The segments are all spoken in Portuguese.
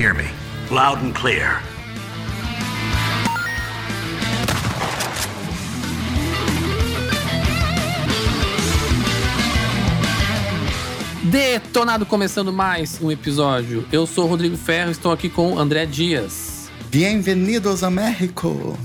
hear me? Loud and clear. Detonado começando mais um episódio. Eu sou o Rodrigo Ferro, estou aqui com André Dias. Bem-vindos a México.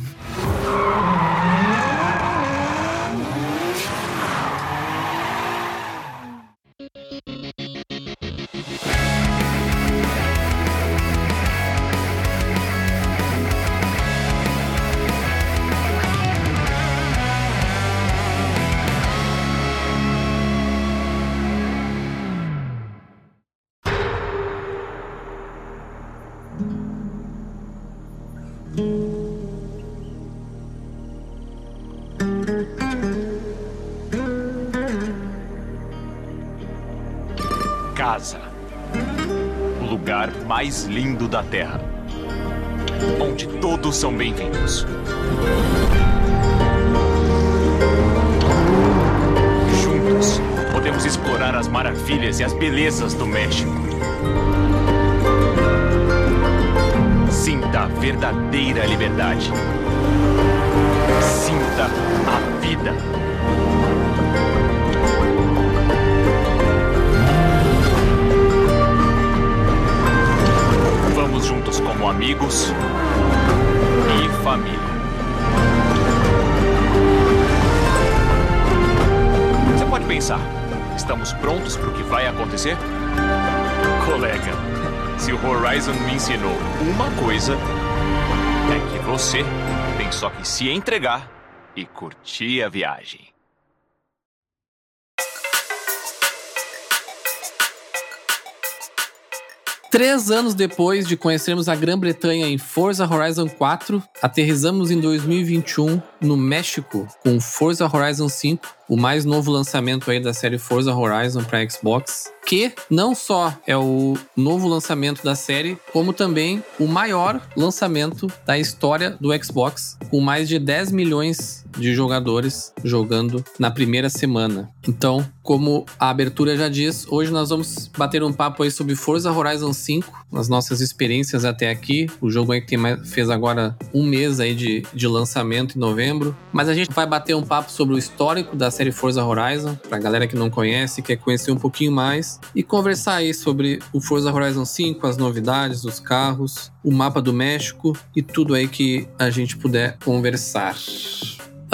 Lindo da Terra. Onde todos são bem-vindos. Juntos, podemos explorar as maravilhas e as belezas do México. Sinta a verdadeira liberdade. Sinta a vida. Amigos e família. Você pode pensar, estamos prontos para o que vai acontecer? Colega, se o Horizon me ensinou uma coisa, é que você tem só que se entregar e curtir a viagem. Três anos depois de conhecermos a Grã-Bretanha em Forza Horizon 4, aterrizamos em 2021 no México com Forza Horizon 5, o mais novo lançamento aí da série Forza Horizon para Xbox, que não só é o novo lançamento da série, como também o maior lançamento da história do Xbox, com mais de 10 milhões de jogadores jogando na primeira semana. Então, como a abertura já diz, hoje nós vamos bater um papo aí sobre Forza Horizon 5, as nossas experiências até aqui. O jogo aí que tem mais, fez agora um mês aí de, de lançamento em novembro. Mas a gente vai bater um papo sobre o histórico da série Forza Horizon, pra galera que não conhece, quer conhecer um pouquinho mais, e conversar aí sobre o Forza Horizon 5, as novidades, os carros, o mapa do México e tudo aí que a gente puder conversar.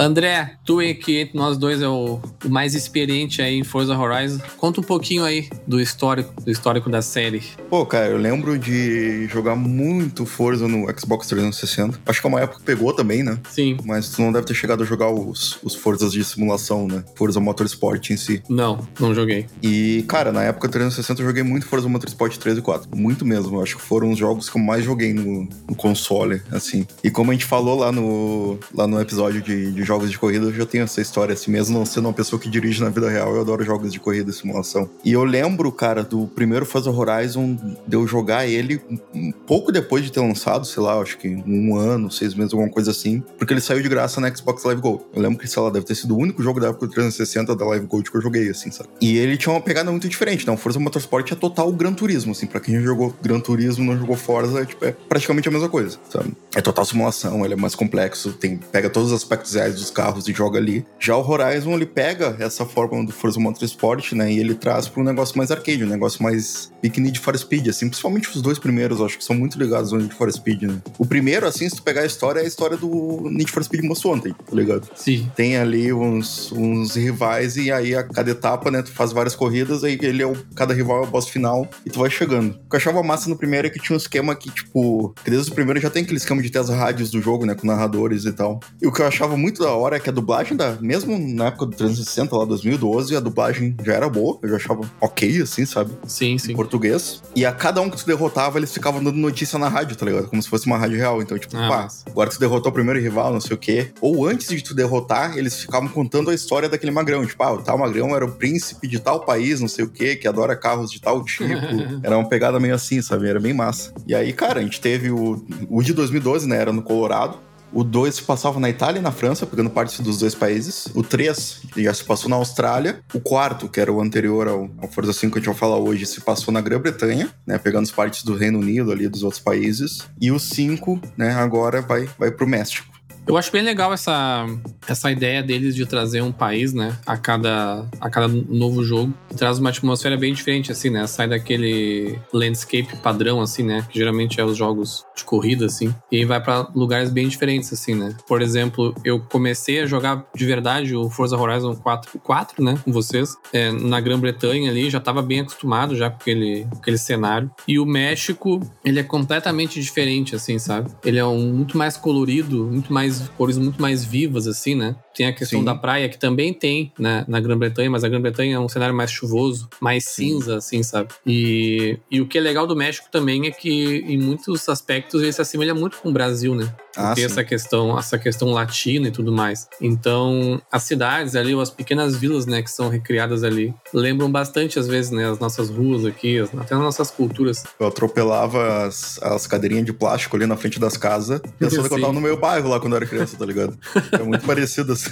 André, tu aí que entre nós dois é o, o, mais experiente aí em Forza Horizon. Conta um pouquinho aí do histórico, do histórico da série. Pô, cara, eu lembro de jogar muito Forza no Xbox 360. Acho que é uma época que pegou também, né? Sim. Mas tu não deve ter chegado a jogar os, os Forzas de simulação, né? Forza Motorsport em si. Não, não joguei. E, cara, na época 360 eu joguei muito Forza Motorsport 3 e 4. Muito mesmo. Eu acho que foram os jogos que eu mais joguei no, no console, assim. E como a gente falou lá no, lá no episódio de, de jogos de corrida, eu já tenho essa história assim, mesmo não sendo uma pessoa que dirige na vida real, eu adoro jogos de corrida e simulação. E eu lembro, cara, do primeiro Forza Horizon, de eu jogar ele um pouco depois de ter lançado, sei lá, acho que um ano, seis meses, alguma coisa assim, porque ele saiu de graça na Xbox Live Gold. Eu lembro que, sei lá, deve ter sido o único jogo da época do 360 da Live Gold que eu joguei, assim, sabe? E ele tinha uma pegada muito diferente, então Forza Motorsport é total Gran Turismo, assim, pra quem jogou Gran Turismo não jogou Forza, é, tipo, é praticamente a mesma coisa, sabe? É total simulação, ele é mais complexo, tem, pega todos os aspectos reais dos carros e joga ali. Já o Horizon, ele pega essa fórmula do Forza Motorsport, né, e ele traz para um negócio mais arcade, um negócio mais Big Need for Speed, assim, principalmente os dois primeiros, acho que são muito ligados ao Need for Speed, né. O primeiro, assim, se tu pegar a história, é a história do Need for Speed Most Wanted, tá ligado? Sim. Tem ali uns, uns rivais e aí a cada etapa, né, tu faz várias corridas, aí ele é o, cada rival é o boss final e tu vai chegando. O que eu achava massa no primeiro é que tinha um esquema que, tipo, que desde o primeiro já tem aquele esquema de ter as rádios do jogo, né, com narradores e tal. E o que eu achava muito da hora é que a dublagem da. Mesmo na época do 360, lá 2012, a dublagem já era boa. Eu já achava ok, assim, sabe? Sim, sim. Em português. E a cada um que tu derrotava, eles ficavam dando notícia na rádio, tá ligado? Como se fosse uma rádio real. Então, tipo, Ah, pá, massa. agora tu derrotou o primeiro rival, não sei o quê. Ou antes de tu derrotar, eles ficavam contando a história daquele magrão. Tipo, ah, o tal magrão era o príncipe de tal país, não sei o quê, que adora carros de tal tipo. era uma pegada meio assim, sabe? Era bem massa. E aí, cara, a gente teve o, o de 2012, né? Era no Colorado. O 2 se passava na Itália e na França, pegando partes dos dois países. O 3 já se passou na Austrália. O quarto, que era o anterior ao, ao Forza 5 que a gente vai falar hoje, se passou na Grã-Bretanha, né? Pegando as partes do Reino Unido ali, dos outros países. E o 5, né, agora vai, vai pro México. Eu acho bem legal essa, essa ideia deles de trazer um país, né, a cada, a cada novo jogo. Traz uma atmosfera bem diferente, assim, né? Sai daquele landscape padrão, assim, né? Que geralmente é os jogos de corrida, assim. E vai para lugares bem diferentes, assim, né? Por exemplo, eu comecei a jogar de verdade o Forza Horizon 4, 4 né? Com vocês, é, na Grã-Bretanha ali. Já tava bem acostumado já com aquele, com aquele cenário. E o México, ele é completamente diferente, assim, sabe? Ele é um, muito mais colorido, muito mais cores muito mais vivas, assim, né? Tem a questão Sim. da praia, que também tem né, na Grã-Bretanha, mas a Grã-Bretanha é um cenário mais chuvoso, mais Sim. cinza, assim, sabe? E, e o que é legal do México também é que, em muitos aspectos, ele se assemelha muito com o Brasil, né? Ah, tem essa questão, essa questão latina e tudo mais. Então, as cidades ali, ou as pequenas vilas, né, que são recriadas ali, lembram bastante, às vezes, né, as nossas ruas aqui, até as nossas culturas. Eu atropelava as, as cadeirinhas de plástico ali na frente das casas, pensando que eu tava no meu bairro lá quando eu era criança, tá ligado? É muito parecido assim.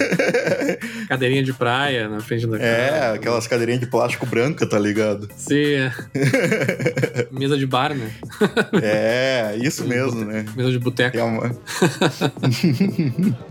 Cadeirinha de praia na frente da é, casa. É, aquelas cadeirinhas de plástico branca, tá ligado? Sim. É. Mesa de bar, né? É, isso mesmo, né? Mesa de boteco. É uma...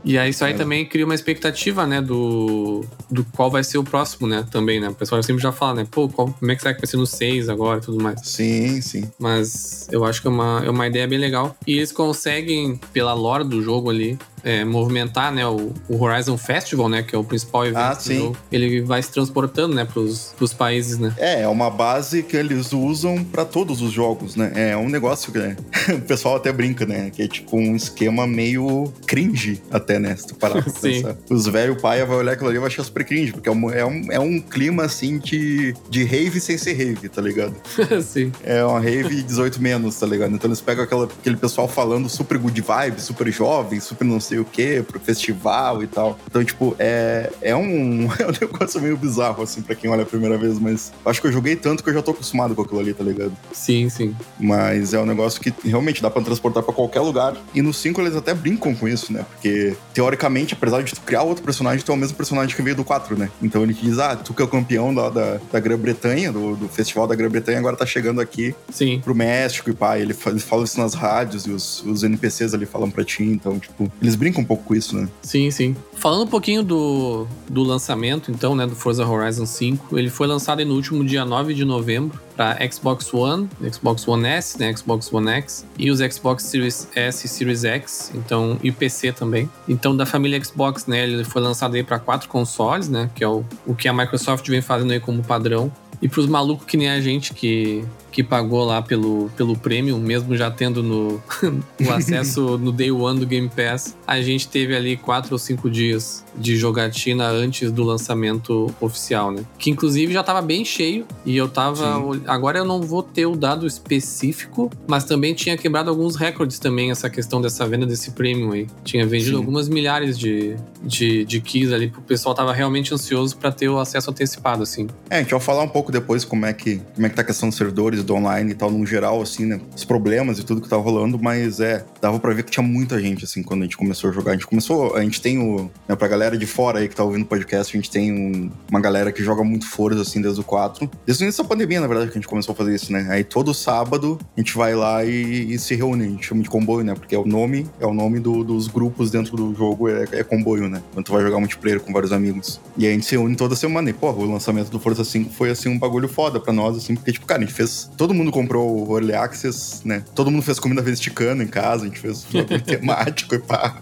e aí isso aí é. também cria uma expectativa, né, do, do qual vai ser o próximo, né, também, né? O pessoal sempre já fala, né, pô, qual, como é que será que vai ser no 6 agora e tudo mais. Sim, sim. Mas eu acho que é uma, é uma ideia bem legal. E eles conseguem, pela lore do jogo ali, é, movimentar, né, o, o, Horizon Festival, né, que é o principal evento ah, sim. Jogo, ele vai se transportando, né, pros, pros países, né. É, é uma base que eles usam para todos os jogos, né. É um negócio que né, o pessoal até brinca, né, que é tipo um esquema meio cringe até, né, se tu parar pra pensar. Os velhos paia vai olhar aquilo ali e vai achar super cringe, porque é um, é um, é um clima, assim, de, de rave sem ser rave, tá ligado? sim. É uma rave 18 menos, tá ligado? Então eles pegam aquela, aquele pessoal falando super good vibe, super jovem, super não sei o que, pro festival e tal. Então, tipo, é, é, um, é um negócio meio bizarro, assim, pra quem olha a primeira vez, mas acho que eu joguei tanto que eu já tô acostumado com aquilo ali, tá ligado? Sim, sim. Mas é um negócio que realmente dá pra transportar pra qualquer lugar. E no 5 eles até brincam com isso, né? Porque, teoricamente, apesar de tu criar outro personagem, tu é o mesmo personagem que veio do 4, né? Então ele te diz, ah, tu que é o campeão da, da, da Grã-Bretanha, do, do festival da Grã-Bretanha, agora tá chegando aqui sim. pro México e pá. Ele, ele fala isso nas rádios e os, os NPCs ali falam pra ti. Então, tipo, eles brincam um pouco com isso, né? Sim, sim. Falando um pouquinho do, do lançamento, então, né, do Forza Horizon 5, ele foi lançado no último dia 9 de novembro para Xbox One, Xbox One S, né, Xbox One X e os Xbox Series S e Series X, então e PC também. Então da família Xbox, né, ele foi lançado aí para quatro consoles, né, que é o, o que a Microsoft vem fazendo aí como padrão. E para os malucos que nem a gente que que pagou lá pelo, pelo Premium, mesmo já tendo no, o acesso no Day One do Game Pass, a gente teve ali quatro ou cinco dias de jogatina antes do lançamento oficial, né? Que inclusive já tava bem cheio e eu tava. Agora eu não vou ter o dado específico, mas também tinha quebrado alguns recordes também essa questão dessa venda desse Premium aí. Tinha vendido Sim. algumas milhares de, de, de keys ali, o pessoal tava realmente ansioso para ter o acesso antecipado, assim. É, a gente vai falar um pouco depois como é que, como é que tá a questão dos servidores do online e tal, no geral, assim, né? Os problemas e tudo que tava rolando, mas é, dava pra ver que tinha muita gente, assim, quando a gente começou a jogar. A gente começou, a gente tem o, né, pra galera de fora aí que tá ouvindo o podcast, a gente tem um, uma galera que joga muito Forza, assim, desde o 4. Desde o início da pandemia, na verdade, que a gente começou a fazer isso, né? Aí todo sábado a gente vai lá e, e se reúne, a gente chama de comboio, né? Porque é o nome, é o nome do, dos grupos dentro do jogo, é, é comboio, né? Quando tu vai jogar multiplayer com vários amigos. E aí a gente se reúne toda semana e, pô, o lançamento do Forza 5 foi, assim, um bagulho foda pra nós, assim, porque, tipo, cara, a gente fez todo mundo comprou o Early Access, né? Todo mundo fez comida vesticana em casa, a gente fez um temático e pá.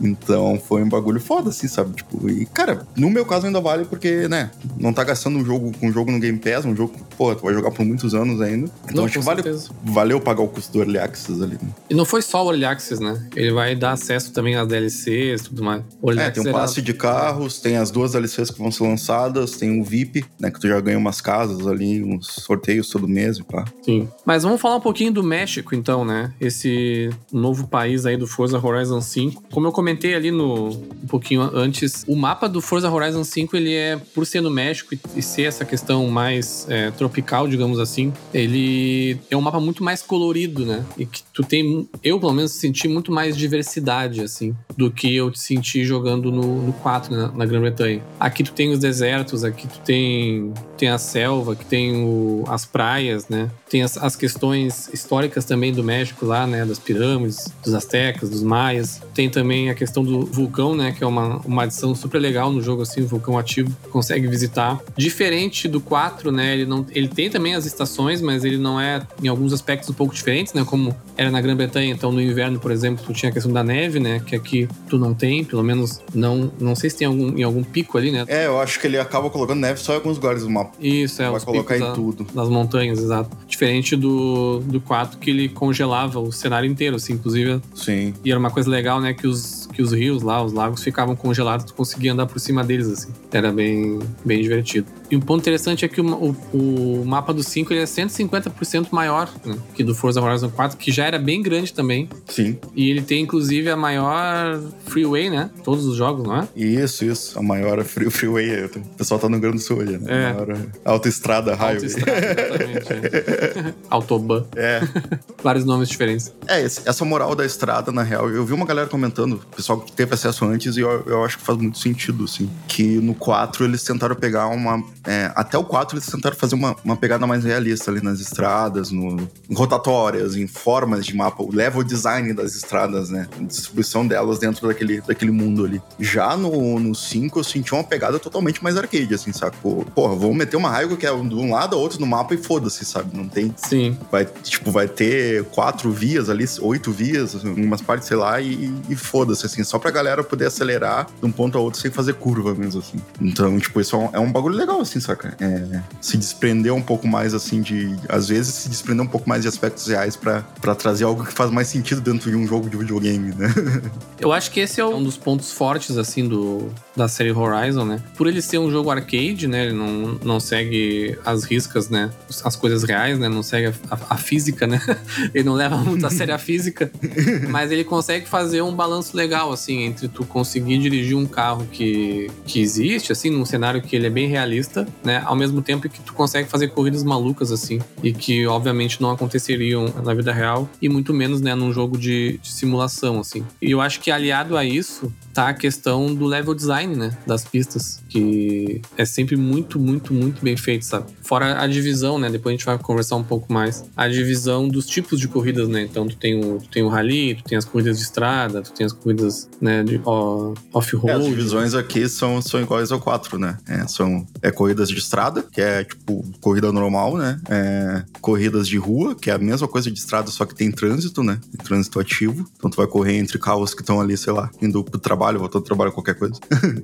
Então foi um bagulho foda, assim, sabe? Tipo, e, cara, no meu caso ainda vale porque, né, não tá gastando um jogo com um jogo no Game Pass, um jogo que, pô, tu vai jogar por muitos anos ainda. Então não, acho que vale, valeu pagar o custo do Early Access ali. Né? E não foi só o Early Access, né? Ele vai dar acesso também às DLCs e tudo mais. O Early é, tem um passe era... de carros, tem as duas DLCs que vão ser lançadas, tem o VIP, né, que tu já ganha umas casas ali, uns sorteios todo mês e pá. Sim. Mas vamos falar um pouquinho do México, então, né? Esse novo país aí do Forza Horizon 5. Como eu comentei ali no um pouquinho antes, o mapa do Forza Horizon 5, ele é, por ser no México, México e, e ser essa questão mais é, tropical, digamos assim, ele é um mapa muito mais colorido, né? E que tu tem, eu pelo menos senti muito mais diversidade, assim, do que eu senti jogando no, no 4, né, na Grã-Bretanha. Aqui tu tem os desertos, aqui tu tem, tem a selva, que tem o, as praias, né? Tem as, as questões históricas também do México lá, né? Das pirâmides, dos astecas, dos maias. Tem também a questão do vulcão, né? Que é uma, uma adição super legal no jogo, assim, o vulcão ativo, consegue visitar. Diferente do 4, né? Ele, não, ele tem também as estações, mas ele não é, em alguns aspectos, um pouco diferentes, né? Como era na Grã-Bretanha, então no inverno, por exemplo, tu tinha a questão da neve, né? Que aqui tu não tem, pelo menos não, não sei se tem algum, em algum pico ali, né? É, eu acho que ele acaba colocando neve só em alguns lugares do mapa. Isso, é, Vai colocar em da- tudo. Das montanhas, exato. Diferente do, do 4, que ele congelava o cenário inteiro, assim, inclusive. Sim. E era uma coisa legal, né? Que os, que os rios lá, os lagos, ficavam congelados, tu conseguia andar por cima deles, assim. Era bem, bem divertido. E um ponto interessante é que o, o, o mapa do 5 ele é 150% maior né, que do Forza Horizon 4, que já era bem grande também. Sim. E ele tem, inclusive, a maior freeway, né? Todos os jogos, não é? Isso, isso. A maior free, freeway. O pessoal tá no Grande Sul ali, né? É. A maior autoestrada, highway. Autoestrada, exatamente. é. Autobahn. É. Vários nomes diferentes. É, essa moral da estrada, na real, eu vi uma galera comentando, pessoal que teve acesso antes, e eu, eu acho que faz muito sentido, assim. Que no 4 eles tentaram pegar uma. é, até o 4 eles tentaram fazer uma, uma pegada mais realista ali nas estradas, no, em rotatórias, em formas de mapa, o level design das estradas, né? A distribuição delas dentro daquele, daquele mundo ali. Já no, no 5 eu senti uma pegada totalmente mais arcade, assim? Pô, Porra, vamos meter uma raiva que é de um lado outro no mapa e foda-se, sabe? Não tem Sim. vai, tipo, vai ter quatro vias ali, oito vias, em umas partes, sei lá, e, e foda-se, assim, só pra galera poder acelerar de um ponto a outro sem fazer curva mesmo, assim. Então, tipo, isso é um, é um bagulho legal, assim, saca? É, se desprender um pouco mais, assim, de. Às vezes, se desprender um pouco mais de aspectos reais pra trazer algo que faz mais sentido dentro de um jogo de videogame, né? Eu acho que esse é um dos pontos fortes, assim, do, da série Horizon, né? Por ele ser um jogo arcade, né? Ele não, não segue as riscas, né? As coisas reais, né? Não segue a, a- física, né? ele não leva muito a sério a física. mas ele consegue fazer um balanço legal, assim, entre tu conseguir dirigir um carro que, que existe, assim, num cenário que ele é bem realista, né? Ao mesmo tempo que tu consegue fazer corridas malucas, assim, e que, obviamente, não aconteceriam na vida real, e muito menos, né, num jogo de, de simulação, assim. E eu acho que aliado a isso, tá a questão do level design, né? Das pistas, que é sempre muito, muito, muito bem feito, sabe? Fora a divisão, né? Depois a gente vai conversar um pouco mais. A divisão dos tipos de corridas, né? Então tu tem o, tu tem o rally, tu tem as corridas de estrada, tu tem as corridas, né, de ó, É, as off-road. divisões aqui são, são iguais ao 4, né? É, são é, corridas de estrada, que é tipo corrida normal, né? É, corridas de rua, que é a mesma coisa de estrada, só que tem trânsito, né? Tem trânsito ativo. Então tu vai correr entre carros que estão ali, sei lá, indo pro trabalho, voltando do trabalho, qualquer coisa.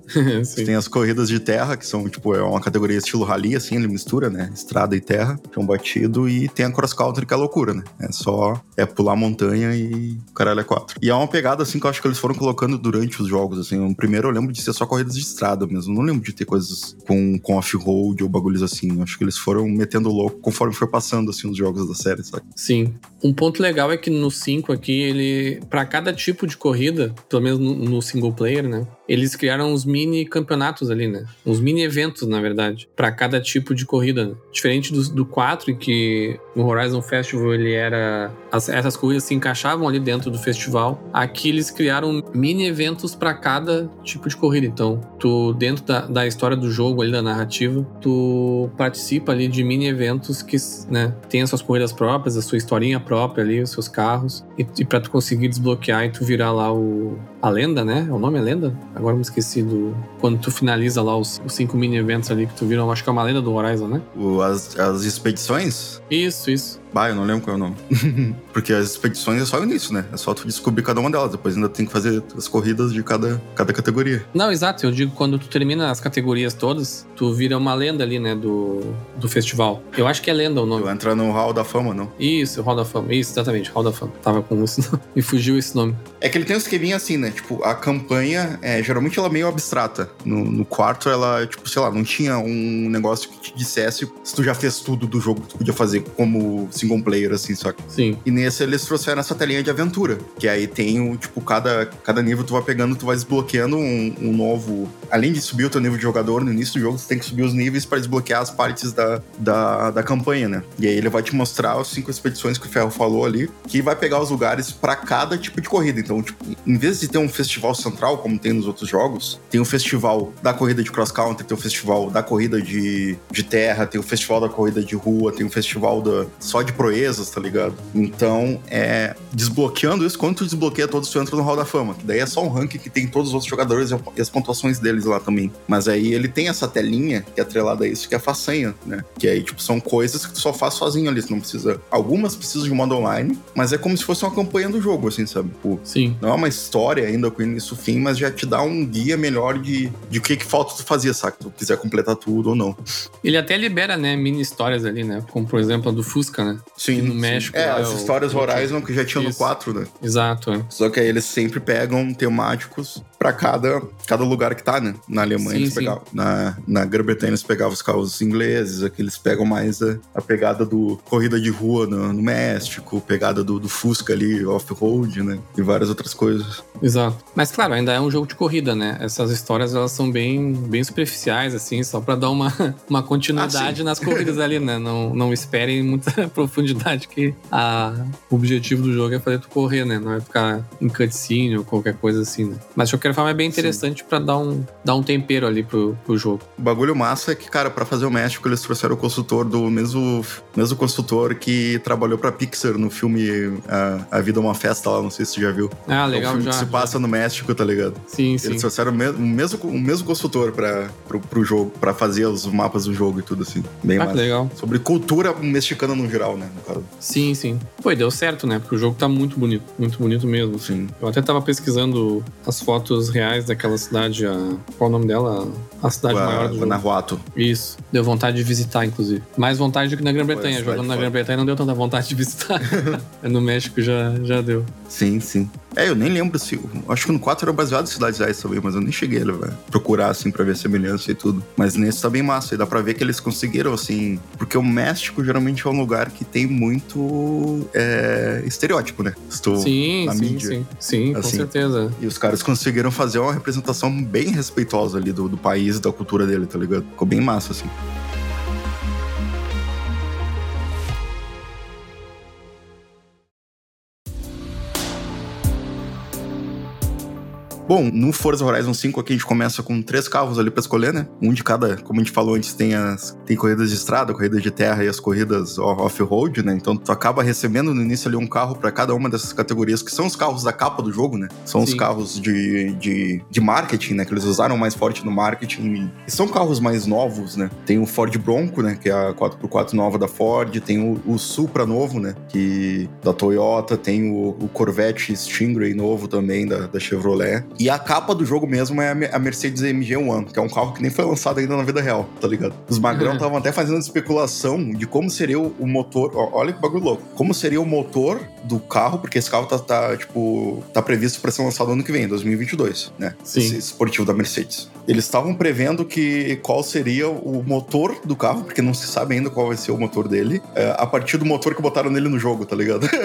Tem as corridas de terra, que são, tipo, é uma categoria estilo rally, assim, ele mistura, né? Estrada e terra, um batido, e tem a cross country, que é loucura, né? É só é pular montanha e o caralho é quatro. E é uma pegada, assim, que eu acho que eles foram colocando durante os jogos, assim. O primeiro eu lembro de ser só corridas de estrada mesmo. Não lembro de ter coisas com, com off-road ou bagulhos assim. Eu acho que eles foram metendo louco conforme foi passando, assim, os jogos da série, sabe? Sim. Um ponto legal é que no 5 aqui, ele. para cada tipo de corrida, pelo menos no, no single player, né? Eles criaram uns mini campeonatos ali, né? Uns mini eventos, na verdade, para cada tipo de corrida. né? Diferente do, do 4, em que no Horizon Festival ele era. as- essas corridas se encaixavam ali dentro do festival. Aqui eles criaram mini eventos para cada tipo de corrida. Então, tu, dentro da, da história do jogo ali, da narrativa, tu participa ali de mini eventos que, né, tem as suas corridas próprias, a sua historinha própria ali, os seus carros. E, e pra tu conseguir desbloquear e tu virar lá o. A lenda, né? O nome é lenda? Agora me esqueci do. Quando tu finaliza lá os, os cinco mini eventos ali que tu vira, eu acho que é uma lenda do Horizon, né? O- as, as expedições, Isso, isso. Bah, eu não lembro qual é o nome. Porque as expedições é só o início, né? É só tu descobrir cada uma delas. Depois ainda tem que fazer as corridas de cada, cada categoria. Não, exato. Eu digo quando tu termina as categorias todas, tu vira uma lenda ali, né? Do, do festival. Eu acho que é lenda o nome. Tu entra no Hall da Fama, não? Isso, Hall da Fama. Isso, exatamente, Hall da Fama. Tava com isso. Me fugiu esse nome. É que ele tem um esqueminha assim, né? Tipo, a campanha é geralmente ela é meio abstrata. No, no quarto, ela, tipo, sei lá, não tinha um negócio que te dissesse se tu já fez tudo do jogo que tu podia fazer como single player, assim, só que. Sim. E nesse eles trouxeram essa telinha de aventura, que aí tem o, tipo, cada, cada nível tu vai pegando, tu vai desbloqueando um, um novo. Além de subir o teu nível de jogador, no início do jogo tu tem que subir os níveis para desbloquear as partes da, da, da campanha, né? E aí ele vai te mostrar as cinco expedições que o Ferro falou ali, que vai pegar os lugares para cada tipo de corrida. Então, tipo, em vez de ter um festival central, como tem nos outros jogos, tem o festival da corrida de cross country, tem o festival da corrida de, de terra, tem o festival da corrida de rua, tem o festival da, só de proezas, tá ligado? Então, é desbloqueando isso, quando tu desbloqueia todos, tu entra no Hall da Fama, que daí é só um ranking que tem todos os outros jogadores e as pontuações deles lá também. Mas aí ele tem essa telinha que é atrelada a isso, que é façanha, né? Que aí, tipo, são coisas que tu só faz sozinho ali, tu não precisa... Algumas precisam de modo online, mas é como se fosse uma campanha do jogo, assim, sabe? Tipo, Sim. não é uma história ainda com início fim, mas já te dá um guia melhor de, de o que que falta tu fazer, sabe? Se tu quiser completar tudo ou não. Ele até libera, né, mini histórias ali, né? Como, por exemplo, a do Fusca, né? Sim. no sim. México, É, as é histórias o- Horizon que já tinha no Isso. 4, né? Exato, é. Só que aí eles sempre pegam temáticos pra cada, cada lugar que tá, né? Na Alemanha Sim, eles pegavam. Na, na Grã-Bretanha eles pegavam os carros ingleses, aqui eles pegam mais a, a pegada do corrida de rua no, no México, pegada do, do Fusca ali, off-road, né? E várias outras coisas. Exato. Mas claro, ainda é um jogo de corrida, né? Essas histórias elas são bem, bem superficiais, assim, só pra dar uma, uma continuidade Ah, nas corridas ali, né? Não, não esperem muita profundidade, que a, o objetivo do jogo é fazer tu correr, né? Não é ficar em cutscene ou qualquer coisa assim, né? Mas de qualquer forma é bem interessante pra dar um, dar um tempero ali pro, pro jogo. O bagulho massa é que, cara, pra fazer o México, eles trouxeram o consultor do mesmo, mesmo consultor que trabalhou pra Pixar no filme A, a Vida é uma Festa lá, não sei se você já viu. Ah, é um legal filme já. que se passa no México, tá ligado? Sim, sim. Eles trouxeram o mesmo, o mesmo, o mesmo consultor pra, pro, pro jogo, pra fazer os mapas do jogo e tudo assim. Bem Ah, massa. legal. Sobre cultura mexicana no geral, né? No caso. Sim, sim. Pô, deu certo, né? Porque o jogo tá muito bonito. Muito bonito mesmo. Sim. Eu até tava pesquisando as fotos reais daquela cidade, a... qual o nome dela? A cidade maior do jogo. Guanajuato. Isso. Deu vontade de visitar, inclusive. Mais vontade do que na Grã-Bretanha. Jogando na. Grã-Bretanha não deu tanta vontade de visitar. no México já, já deu. Sim, sim. É, eu nem lembro se. Acho que no 4 era baseado em cidades reais também, mas eu nem cheguei a levar- procurar, assim, pra ver a semelhança e tudo. Mas nesse tá bem massa. E dá pra ver que eles conseguiram, assim. Porque o México geralmente é um lugar que tem muito é, estereótipo, né? Tu- Sim, na sim, mídia. sim. Sim, com Assim. certeza. E os caras conseguiram fazer uma representação bem respeitosa ali do, do país e da cultura dele, tá ligado? Ficou bem massa, assim. Bom, no Forza Horizon 5 aqui a gente começa com três carros ali pra escolher, né? Um de cada, como a gente falou antes, tem as tem corridas de estrada, corridas de terra e as corridas off-road, né? Então tu acaba recebendo no início ali um carro pra cada uma dessas categorias, que são os carros da capa do jogo, né? São os Sim. carros de, de, de marketing, né? Que eles usaram mais forte no marketing. E são carros mais novos, né? Tem o Ford Bronco, né? Que é a 4x4 nova da Ford. Tem o, o Supra novo, né? Que da Toyota. Tem o, o Corvette Stingray novo também da, da Chevrolet. E a capa do jogo mesmo é a Me- a Mercedes AMG One, que é um carro que nem foi lançado ainda na vida real, tá ligado? Os magrão Uhum. estavam até fazendo especulação de como seria o, motor. ó, olha que bagulho louco. Como seria o motor do carro, porque esse carro tá, tá, tipo, tá previsto para ser lançado ano que vem, 2022, né? Sim. Esse esportivo da Mercedes. Eles estavam prevendo que qual seria o motor do carro, porque não se sabe ainda qual vai ser o motor dele, é, a partir do motor que botaram nele no jogo, tá ligado?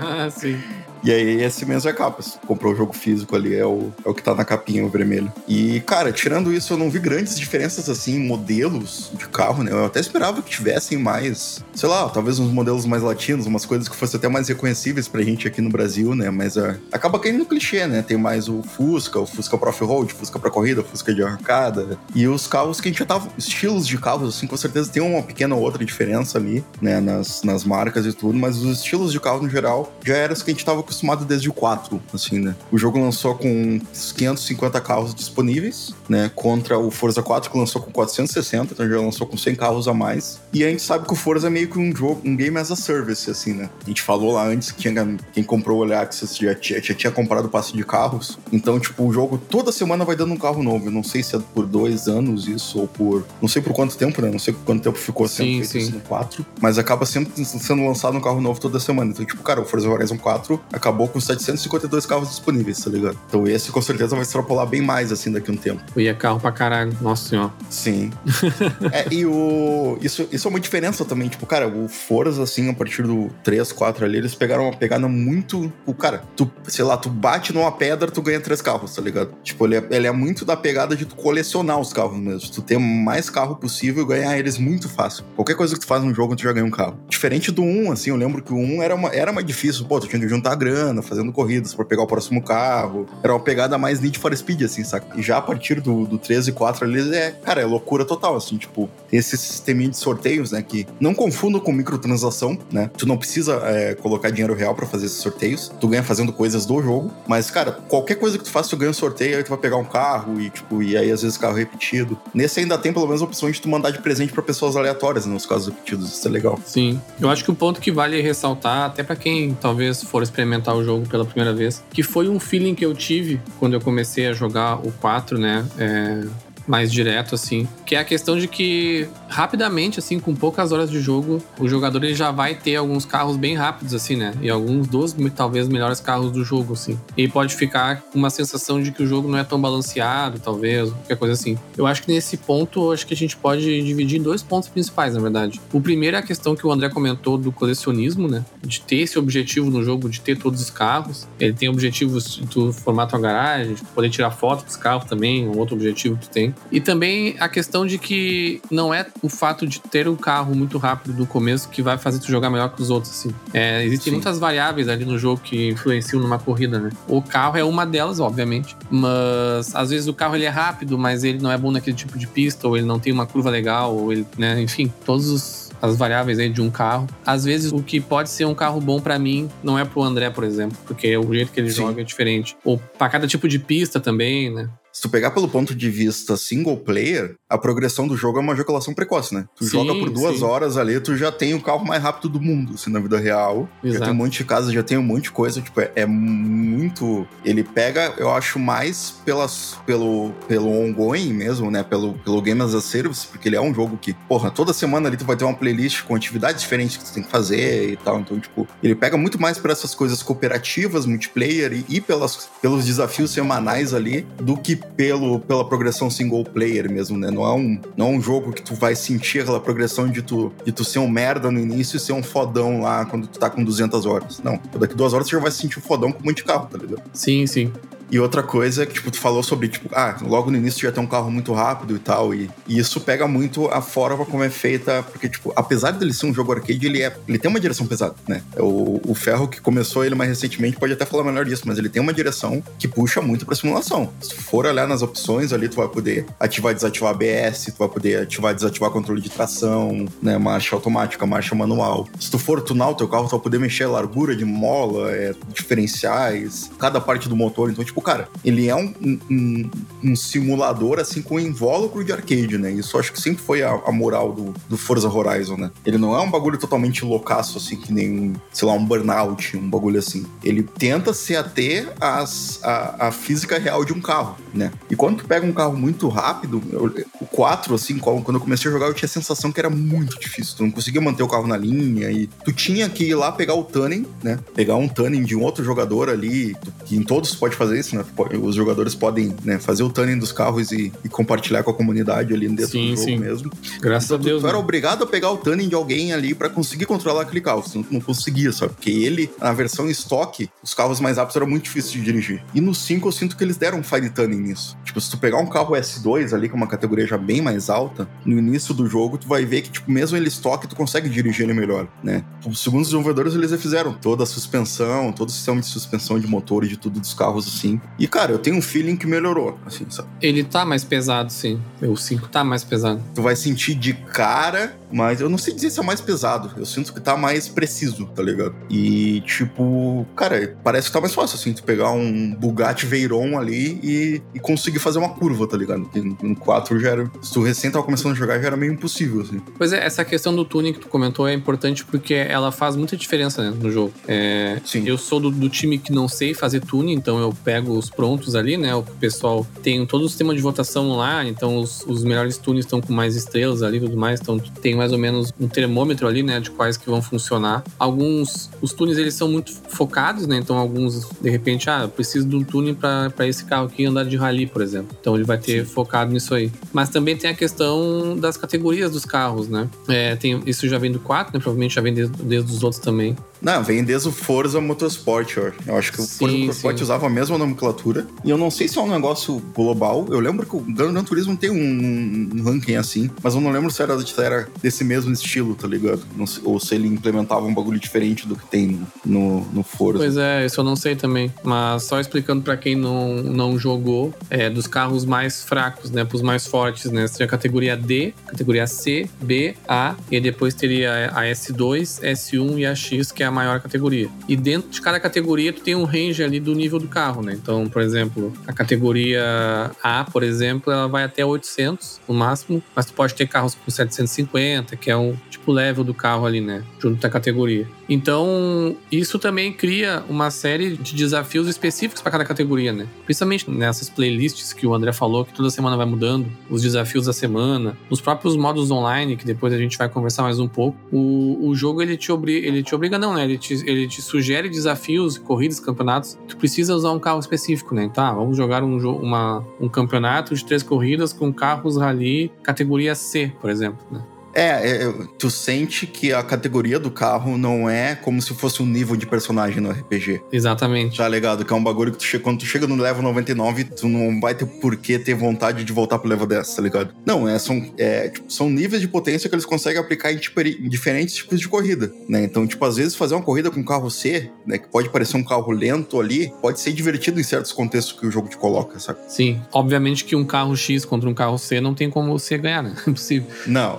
Ah, sim. E aí, esse mesmo é capa. Comprou o jogo físico ali, é o, é o que tá na capinha, o vermelho. E, cara, tirando isso, eu não vi grandes diferenças, assim, modelos de carro, né? Eu até esperava que tivessem mais, sei lá, talvez uns modelos mais latinos, umas coisas que fossem até mais reconhecíveis pra gente aqui no Brasil, né? Mas ah, acaba caindo no clichê, né? Tem mais o Fusca, o Fusca Pro Off-Road, Fusca pra corrida, Fusca de arrancada. E os carros que a gente já tava... Estilos de carros, assim, com certeza tem uma pequena ou outra diferença ali, né? Nas, nas marcas e tudo, mas os estilos de carro, no geral, já eram os que a gente tava acostumado desde o 4, assim, né? O jogo lançou com 550 carros disponíveis, né? Contra o Forza 4, que lançou com 460, então já lançou com 100 carros a mais. E a gente sabe que o Forza é meio que um jogo, um game as a service, assim, né? A gente falou lá antes que quem comprou o Access já tinha, já tinha comprado o passe de carros. Então, tipo, o jogo toda semana vai dando um carro novo. Eu não sei se é por dois anos isso ou por. Não sei por quanto tempo, né? Não sei por quanto tempo ficou sendo Sim, feito sim. isso no 4. Mas acaba sempre sendo lançado um carro novo toda semana. Então, tipo, cara, o Forza Horizon 4 acabou com 752 carros disponíveis, tá ligado? Então esse com certeza vai extrapolar bem mais, assim, daqui a um tempo. E é carro pra caralho, nossa senhora. Sim. é, e o... Isso, isso é uma diferença também, tipo, cara, o Forza, assim, a partir do 3, 4 ali, eles pegaram uma pegada muito... O cara, tu, sei lá, tu bate numa pedra, tu ganha três carros, tá ligado? Tipo, ele é, ele é muito da pegada de tu colecionar os carros mesmo. Tu ter mais carro possível e ganhar eles muito fácil. Qualquer coisa que tu faz no jogo, tu já ganha um carro. Diferente do 1, assim, eu lembro que o 1 era, uma, era mais difícil. Pô, tu tinha que juntar grana, fazendo corridas para pegar o próximo carro. Era uma pegada mais Need for Speed, assim, saca? E já a partir do, do 13 e 4 ali, é, cara, é loucura total, assim, tipo, tem esse sisteminha de sorteios, né, que não confunda com microtransação, né? Tu não precisa é, colocar dinheiro real para fazer esses sorteios. Tu ganha fazendo coisas do jogo. Mas, cara, qualquer coisa que tu faça, tu ganha um sorteio, aí tu vai pegar um carro e, tipo, e aí às vezes carro repetido. Nesse ainda tem pelo menos a opção de tu mandar de presente para pessoas aleatórias, né, nos casos repetidos. Isso é legal. Sim. Eu acho que o ponto que vale ressaltar, até para quem talvez for experimentar o jogo pela primeira vez, que foi um feeling que eu tive quando eu comecei a jogar o 4, né? É, mais direto, assim. Que é a questão de que, rapidamente, assim, com poucas horas de jogo, o jogador ele já vai ter alguns carros bem rápidos, assim, né? E alguns dos, talvez, melhores carros do jogo, assim. E pode ficar com uma sensação de que o jogo não é tão balanceado, talvez, qualquer coisa assim. Eu acho que nesse ponto, acho que a gente pode dividir em dois pontos principais, na verdade. O primeiro é a questão que o André comentou do colecionismo, né? De ter esse objetivo no jogo, de ter todos os carros. Ele tem objetivos do formato a garagem, de poder tirar foto dos carros também, um outro objetivo que tu tem. E também a questão de que não é o fato de ter um carro muito rápido no começo que vai fazer tu jogar melhor que os outros, assim. É, existem Sim. muitas variáveis ali no jogo que influenciam numa corrida, né? O carro é uma delas, obviamente, mas às vezes o carro ele é rápido, mas ele não é bom naquele tipo de pista, ou ele não tem uma curva legal, ou ele, né, enfim, todos os as variáveis aí de um carro. Às vezes o que pode ser um carro bom para mim não é pro André, por exemplo, porque o jeito que ele Sim. joga é diferente. Ou para cada tipo de pista também, né? Se tu pegar pelo ponto de vista single player, a progressão do jogo é uma ejaculação precoce, né? Tu sim, joga por duas sim. horas ali, tu já tem o carro mais rápido do mundo, assim, na vida real. Exato. Já tem um monte de casa, já tem um monte de coisa, tipo, é, é, muito... Ele pega, eu acho, mais pelas, pelo, pelo ongoing mesmo, né? Pelo, pelo Game as a Service, porque ele é um jogo que, porra, toda semana ali tu vai ter uma playlist com atividades diferentes que tu tem que fazer e tal. Então, tipo, ele pega muito mais para essas coisas cooperativas, multiplayer e, e pelas, pelos desafios semanais ali, do que pelo, pela progressão single player mesmo, né? Não é, um, não é um jogo que tu vai sentir aquela progressão de tu, de tu ser um merda no início e ser um fodão lá quando tu tá com 200 horas. Não, daqui duas horas tu já vai se sentir um fodão com de carro, tá ligado? Sim, sim. E outra coisa é que, tipo, tu falou sobre, tipo, ah, logo no início já tem um carro muito rápido e tal. E, e, isso pega muito a forma como é feita, porque, tipo, apesar dele ser um jogo arcade, ele, é, ele tem uma direção pesada, né? O, o Ferro que começou ele mais recentemente pode até falar melhor disso, mas ele tem uma direção que puxa muito pra simulação. Se for olhar nas opções ali, tu vai poder ativar e desativar ABS, tu vai poder ativar e desativar controle de tração, né? Marcha automática, marcha manual. Se tu for tunar o teu carro, tu vai poder mexer a largura de mola, é, diferenciais, cada parte do motor. Então, tipo, cara, ele é um, um, um, simulador, assim, com invólucro de arcade, né? Isso acho que sempre foi a, a, moral do, do Forza Horizon, né? Ele não é um bagulho totalmente loucaço, assim, que nem, um, sei lá, um Burnout, um bagulho assim. Ele tenta se ater às, a, a física real de um carro, né? E quando tu pega um carro muito rápido, eu, o 4, assim, quando eu comecei a jogar, eu tinha a sensação que era muito difícil. Tu não conseguia manter o carro na linha e tu tinha que ir lá pegar o tuning, né? Pegar um tuning de um outro jogador ali, que em todos pode fazer isso, né? Os jogadores podem né, fazer o tuning dos carros e, e, compartilhar com a comunidade ali dentro sim, do jogo sim. mesmo. Graças então, a Deus. Tu, era né? obrigado a pegar o tuning de alguém ali para conseguir controlar aquele carro. Tu não, conseguia, sabe? Porque ele, na versão estoque, os carros mais rápidos eram muito difíceis de dirigir. E no 5 eu sinto que eles deram um fine tuning nisso. Tipo, se tu pegar um carro S2 ali, com uma categoria já bem mais alta, no início do jogo, tu vai ver que, tipo, mesmo ele estoque, tu consegue dirigir ele melhor, né? Segundo os desenvolvedores, eles já fizeram toda a suspensão, todo o sistema de suspensão de motor e de tudo dos carros, assim. E, cara, eu tenho um feeling que melhorou, assim, sabe? Ele tá mais pesado, sim. O 5 tá mais pesado. Tu vai sentir de cara mas eu não sei dizer se é mais pesado. Eu sinto que tá mais preciso, tá ligado? E, tipo, cara, parece que tá mais fácil, assim, tu pegar um Bugatti Veyron ali e, e conseguir fazer uma curva, tá ligado? Porque no 4 já era. Se tu recém tava começando a jogar, já era meio impossível, assim. Pois é, essa questão do tuning que tu comentou é importante porque ela faz muita diferença né, no jogo. É, Sim. Eu sou do, do, time que não sei fazer tuning, então eu pego pego os prontos ali, né? O pessoal tem todo o sistema de votação online, então os, os melhores tunes estão com mais estrelas ali e tudo mais, então tem mais ou menos um termômetro ali, né? De quais que vão funcionar. Alguns, os tunes eles são muito focados, né? Então alguns, de repente, ah, eu preciso de um tune para esse carro aqui andar de rally, por exemplo. Então ele vai ter Sim. focado nisso aí. Mas também tem a questão das categorias dos carros, né? É, tem, isso já vem do 4, né? Provavelmente já vem desde, desde os outros também. Não, vem desde o Forza Motorsport, eu, acho que o sim, Forza Motorsport sim. usava a mesma nomenclatura. E eu não sei se é um negócio global. Eu lembro que o Gran Turismo tem um, um ranking assim, mas eu não lembro se era, se era desse mesmo estilo, tá ligado? Sei, ou se ele implementava um bagulho diferente do que tem no, no Forza. Pois é, isso eu não sei também. Mas só explicando para quem não, não jogou, é dos carros mais fracos, né? Pros mais fortes, né? Seria a categoria D, categoria C, B, A, e depois teria a S2, S1 e a X, que é a maior categoria. E dentro de cada categoria, tu tem um range ali do nível do carro, né? Então, por exemplo, a categoria A, por exemplo, ela vai até 800 no máximo, mas tu pode ter carros com 750, que é um tipo level do carro ali, né? Junto da categoria. Então, isso também cria uma série de desafios específicos para cada categoria, né? Principalmente nessas playlists que o André falou, que toda semana vai mudando, os desafios da semana, os próprios modos online, que depois a gente vai conversar mais um pouco. O, o jogo ele te, obriga, ele te obriga, não, né? Ele te, ele te sugere desafios, corridas, campeonatos. Tu precisa usar um carro específico, né? Tá, vamos jogar um, uma, um campeonato de três corridas com carros rally categoria C, por exemplo, né? É, é, tu sente que a categoria do carro não é como se fosse um nível de personagem no RPG. Exatamente. Tá ligado? Que é um bagulho que tu chega, quando tu chega no level 99, tu não vai ter por que ter vontade de voltar pro level 10, tá ligado? Não, é, são, é, tipo, são níveis de potência que eles conseguem aplicar em, tipo, em, diferentes tipos de corrida, né? Então, tipo, às vezes fazer uma corrida com carro C, né, que pode parecer um carro lento ali, pode ser divertido em certos contextos que o jogo te coloca, sabe? Sim. Obviamente que um carro X contra um carro C não tem como você ganhar, né? Impossível. Não.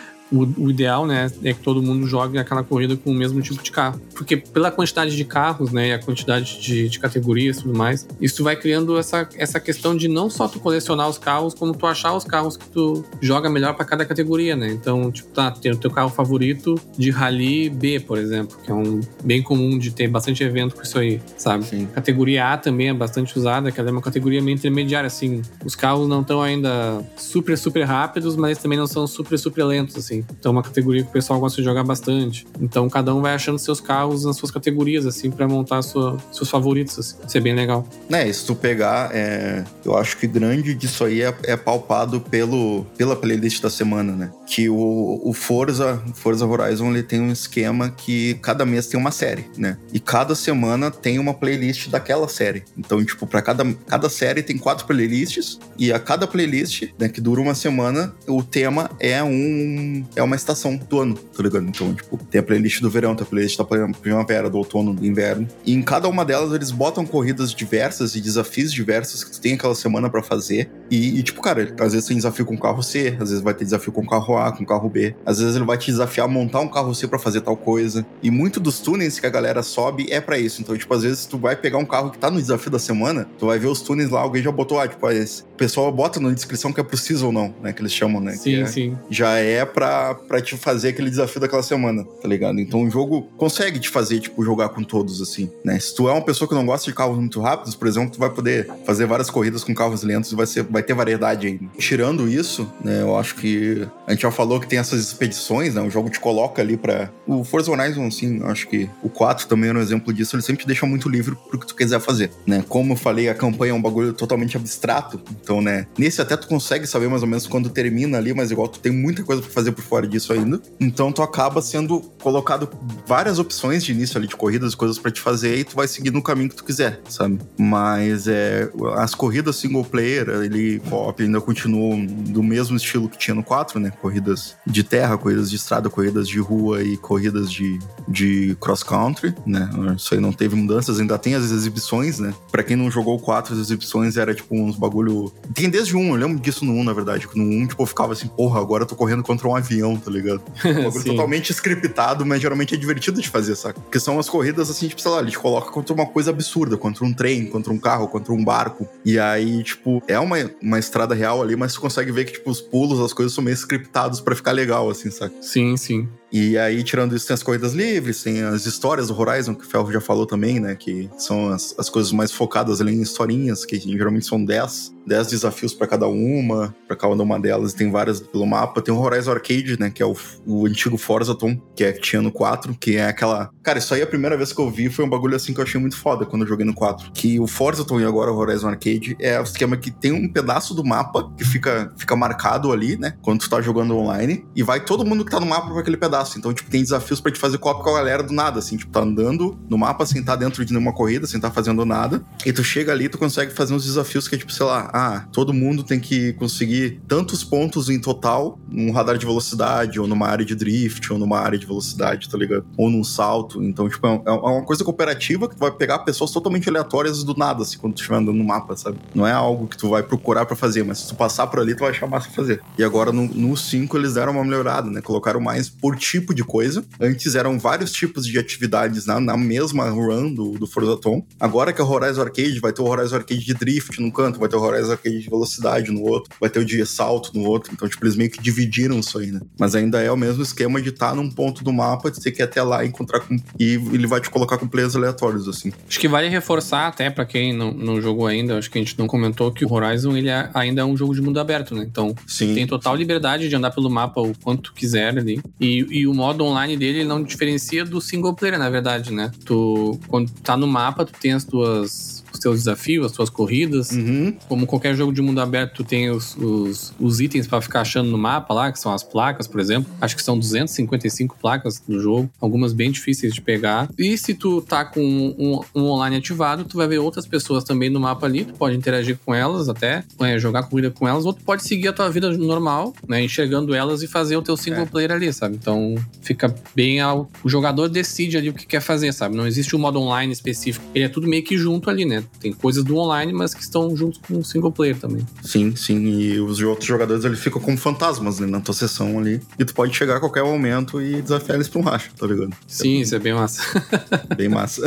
o, o, ideal, né, é que todo mundo jogue aquela corrida com o mesmo tipo de carro. Porque pela quantidade de carros, né, e a quantidade de, de categorias e tudo mais, isso vai criando essa, essa questão de não só tu colecionar os carros, como tu achar os carros que tu joga melhor para cada categoria, né? Então, tipo, tá, tem o teu carro favorito de Rally B, por exemplo, que é um bem comum de ter bastante evento com isso aí, sabe? Sim. Categoria A também é bastante usada, que ela é uma categoria meio intermediária, assim. Os carros não estão ainda super, super rápidos, mas também não são super, super lentos, assim. Então é uma categoria que o pessoal gosta de jogar bastante. Então cada um vai achando seus carros nas suas categorias, assim, para montar sua, seus favoritos, assim. Isso é bem legal. É, se tu pegar, é, eu acho que grande disso aí é, é, palpado pelo, pela playlist da semana, né? Que o, o Forza, Forza Horizon, ele tem um esquema que cada mês tem uma série, né? E cada semana tem uma playlist daquela série. Então, tipo, para cada, cada série tem quatro playlists e a cada playlist, né, que dura uma semana, o tema é um é uma estação do ano, tá ligado? Então, tipo, tem a playlist do verão, tem a playlist da primavera, do outono, do inverno. E em cada uma delas eles botam corridas diversas e desafios diversos que tu tem aquela semana para fazer. E, e, tipo, cara, às vezes tem desafio com carro C, às vezes vai ter desafio com carro A, com carro B. Às vezes ele vai te desafiar a montar um carro C para fazer tal coisa. E muito dos túneis que a galera sobe é para isso. Então, tipo, às vezes tu vai pegar um carro que tá no desafio da semana, tu vai ver os túneis lá, alguém já botou, ah, tipo, esse. Pessoal bota na descrição que é preciso ou não, né? Que eles chamam, né? Sim, é, sim. Já é pra pra, te fazer aquele desafio daquela semana, tá ligado? Então o jogo consegue te fazer, tipo, jogar com todos, assim, né? Se tu é uma pessoa que não gosta de carros muito rápidos, por exemplo, tu vai poder fazer várias corridas com carros lentos e vai, ser, vai ter variedade ainda. Tirando isso, né, eu acho que a gente já falou que tem essas expedições, né? O jogo te coloca ali pra... O Forza Horizon, assim, acho que o 4 também é um exemplo disso, ele sempre te deixa muito livre pro que tu quiser fazer, né? Como eu falei, a campanha é um bagulho totalmente abstrato, então, né, nesse até tu consegue saber mais ou menos quando termina ali, mas igual tu tem muita coisa pra fazer por fora disso ainda. Então tu acaba sendo colocado várias opções de início ali de corridas, coisas para te fazer e tu vai seguir no caminho que tu quiser, sabe? Mas é, as corridas single player, ele co-op ainda continuam do mesmo estilo que tinha no 4, né? Corridas de terra, corridas de estrada, corridas de rua e corridas de, de cross country, né? Isso aí não teve mudanças, ainda tem as exibições, né? Para quem não jogou o 4, as exibições era tipo uns bagulho. Tem desde um, eu lembro disso no 1, na verdade. No 1, tipo, eu ficava assim, porra, agora eu tô correndo contra um avião, tá ligado? Um totalmente scriptado, mas geralmente é divertido de fazer, saca? Porque são as corridas assim, tipo, sei lá, ele te coloca contra uma coisa absurda, contra um trem, contra um carro, contra um barco. E aí, tipo, é uma, uma estrada real ali, mas tu consegue ver que, tipo, os pulos, as coisas são meio scriptados para ficar legal, assim, saca? Sim, sim. E aí, tirando isso, tem as corridas livres, tem as histórias do Horizon, que o Ferro já falou também, né? Que são as, as coisas mais focadas ali em historinhas, que geralmente são 10. 10 desafios para cada uma, para cada uma delas, tem várias pelo mapa. Tem o Horizon Arcade, né, que é o, o antigo Forza Tom, que é que tinha no 4, que é aquela. Cara, isso aí a primeira vez que eu vi foi um bagulho assim que eu achei muito foda quando eu joguei no 4. Que o Forza Tom e agora o Horizon Arcade é o esquema que tem um pedaço do mapa que fica, fica marcado ali, né, quando tu tá jogando online, e vai todo mundo que tá no mapa pra aquele pedaço. Então, tipo, tem desafios para te fazer copy com a galera do nada, assim, tipo, tá andando no mapa sem estar tá dentro de nenhuma corrida, sem estar tá fazendo nada, e tu chega ali, tu consegue fazer uns desafios que é tipo, sei lá, ah, todo mundo tem que conseguir tantos pontos em total num radar de velocidade, ou numa área de drift, ou numa área de velocidade, tá ligado? Ou num salto. Então, tipo, é, é uma coisa cooperativa que tu vai pegar pessoas totalmente aleatórias do nada, assim, quando tu estiver andando no mapa, sabe? Não é algo que tu vai procurar para fazer, mas se tu passar por ali, tu vai achar massa fazer. E agora no 5 eles deram uma melhorada, né? Colocaram mais por tipo de coisa. Antes eram vários tipos de atividades na, na mesma run do, do Forza Tom. Agora que é o Horizon Arcade, vai ter o Horizon Arcade de drift num canto, vai ter o Horizon Arcade de velocidade no outro, vai ter o de salto no outro. Então, tipo, eles meio que dividiram isso aí, né? Mas ainda é o mesmo esquema de estar tá num ponto do mapa, de ter que ir até lá encontrar com. E ele vai te colocar com players aleatórios, assim. Acho que vale reforçar até para quem não, não jogou ainda, acho que a gente não comentou que o Horizon ele é, ainda é um jogo de mundo aberto, né? Então, Sim. tem total liberdade de andar pelo mapa o quanto quiser ali. E, e o modo online dele não diferencia do single player, na verdade, né? Tu, quando tá no mapa, tu tem as tuas os teus desafios, as tuas corridas. Uhum. Como qualquer jogo de mundo aberto, tu tem os, os, os itens para ficar achando no mapa lá, que são as placas, por exemplo. Acho que são 255 placas no jogo, algumas bem difíceis de pegar. E se tu tá com um, um online ativado, tu vai ver outras pessoas também no mapa ali, tu pode interagir com elas até, é, jogar corrida com elas, ou tu pode seguir a tua vida normal, né, enxergando elas e fazer o teu single é. player ali, sabe? Então fica bem ao... O jogador decide ali o que quer fazer, sabe? Não existe um modo online específico. Ele é tudo meio que junto ali, né? Tem coisas do online, mas que estão juntos com o single player também. Sim, sim. E os outros jogadores eles ficam como fantasmas né, na tua sessão ali. E tu pode chegar a qualquer momento e desafiar eles pra um racha, tá ligado? Sim, é isso é bem massa. bem massa.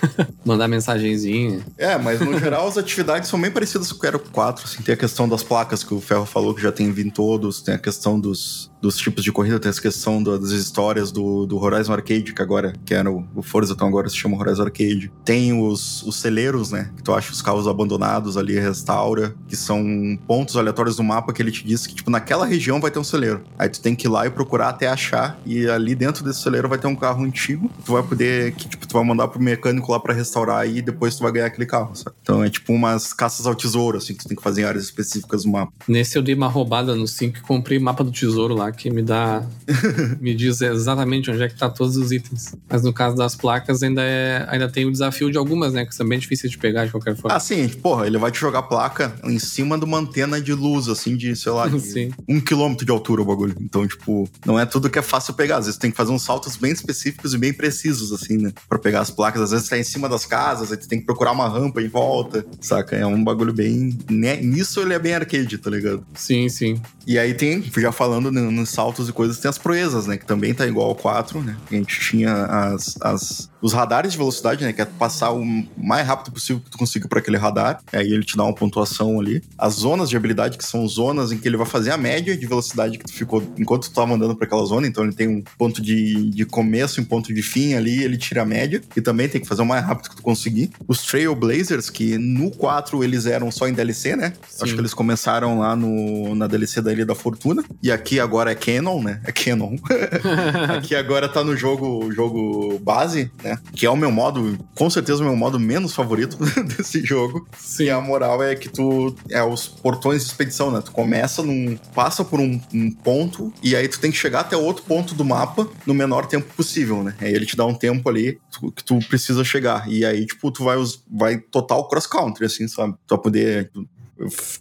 Mandar mensagenzinha. É, mas no geral as atividades são bem parecidas com o Quero 4. Assim, tem a questão das placas que o Ferro falou que já tem vindo todos, tem a questão dos, dos tipos de corrida, tem essa questão das histórias do, do Horizon Arcade, que agora, que era o, o Forza, então agora se chama Horizon Arcade. Tem os, os celeiros, né? Que tu acha os carros abandonados ali, restaura, que são pontos aleatórios do mapa que ele te diz que, tipo, naquela região vai ter um celeiro. Aí tu tem que ir lá e procurar até achar, e ali dentro desse celeiro vai ter um carro antigo, tu vai poder, que, tipo, tu vai mandar pro mecânico lá para restaurar e depois tu vai ganhar aquele carro, sabe? Então é tipo umas caças ao tesouro, assim, que tu tem que fazer em áreas específicas do mapa. Nesse eu dei uma roubada no 5 e comprei mapa do tesouro lá, que me dá. me diz exatamente onde é que tá todos os itens. Mas no caso das placas, ainda, é, ainda tem o desafio de algumas, né? Que são bem difíceis de pegar de qualquer forma. Ah, sim, porra, ele vai te jogar placa em cima de uma antena de luz, assim, de, sei lá, de um quilômetro de altura o bagulho. Então, tipo, não é tudo que é fácil pegar. Às vezes tem que fazer uns saltos bem específicos e bem precisos, assim, né? Pra pegar as placas. Às vezes tá em cima das casas, aí tu tem que procurar uma rampa em volta, saca? É um bagulho bem. Né? Nisso ele é bem arcade, tá ligado? Sim, sim. E aí tem, já falando nos saltos e coisas, tem as proezas, né? Que também tá igual ao 4, né? A gente tinha as, as os radares de velocidade, né? Que é passar o mais rápido possível que tu consiga para aquele radar. Aí ele te dá uma pontuação ali. As zonas de habilidade, que são zonas em que ele vai fazer a média de velocidade que tu ficou enquanto tu tava andando para aquela zona. Então ele tem um ponto de, de começo e um ponto de fim ali, ele tira a média. E também tem que fazer o mais rápido que tu conseguir. Os Trailblazers, que no 4 eles eram só em DLC, né? Sim. Acho que eles começaram lá no, na DLC da Ilha da Fortuna. E aqui agora é Canon, né? É Canon. aqui agora tá no jogo, jogo base, né? Que é o meu modo, com certeza o meu modo menos favorito desse jogo. Sim. E a moral é que tu é os portões de expedição, né? Tu começa num. passa por um, um ponto e aí tu tem que chegar até outro ponto do mapa no menor tempo possível, né? Aí ele te dá um tempo ali que tu precisa chegar. E aí, tipo, tu vai, vai total cross-country, assim, sabe? Tu vai poder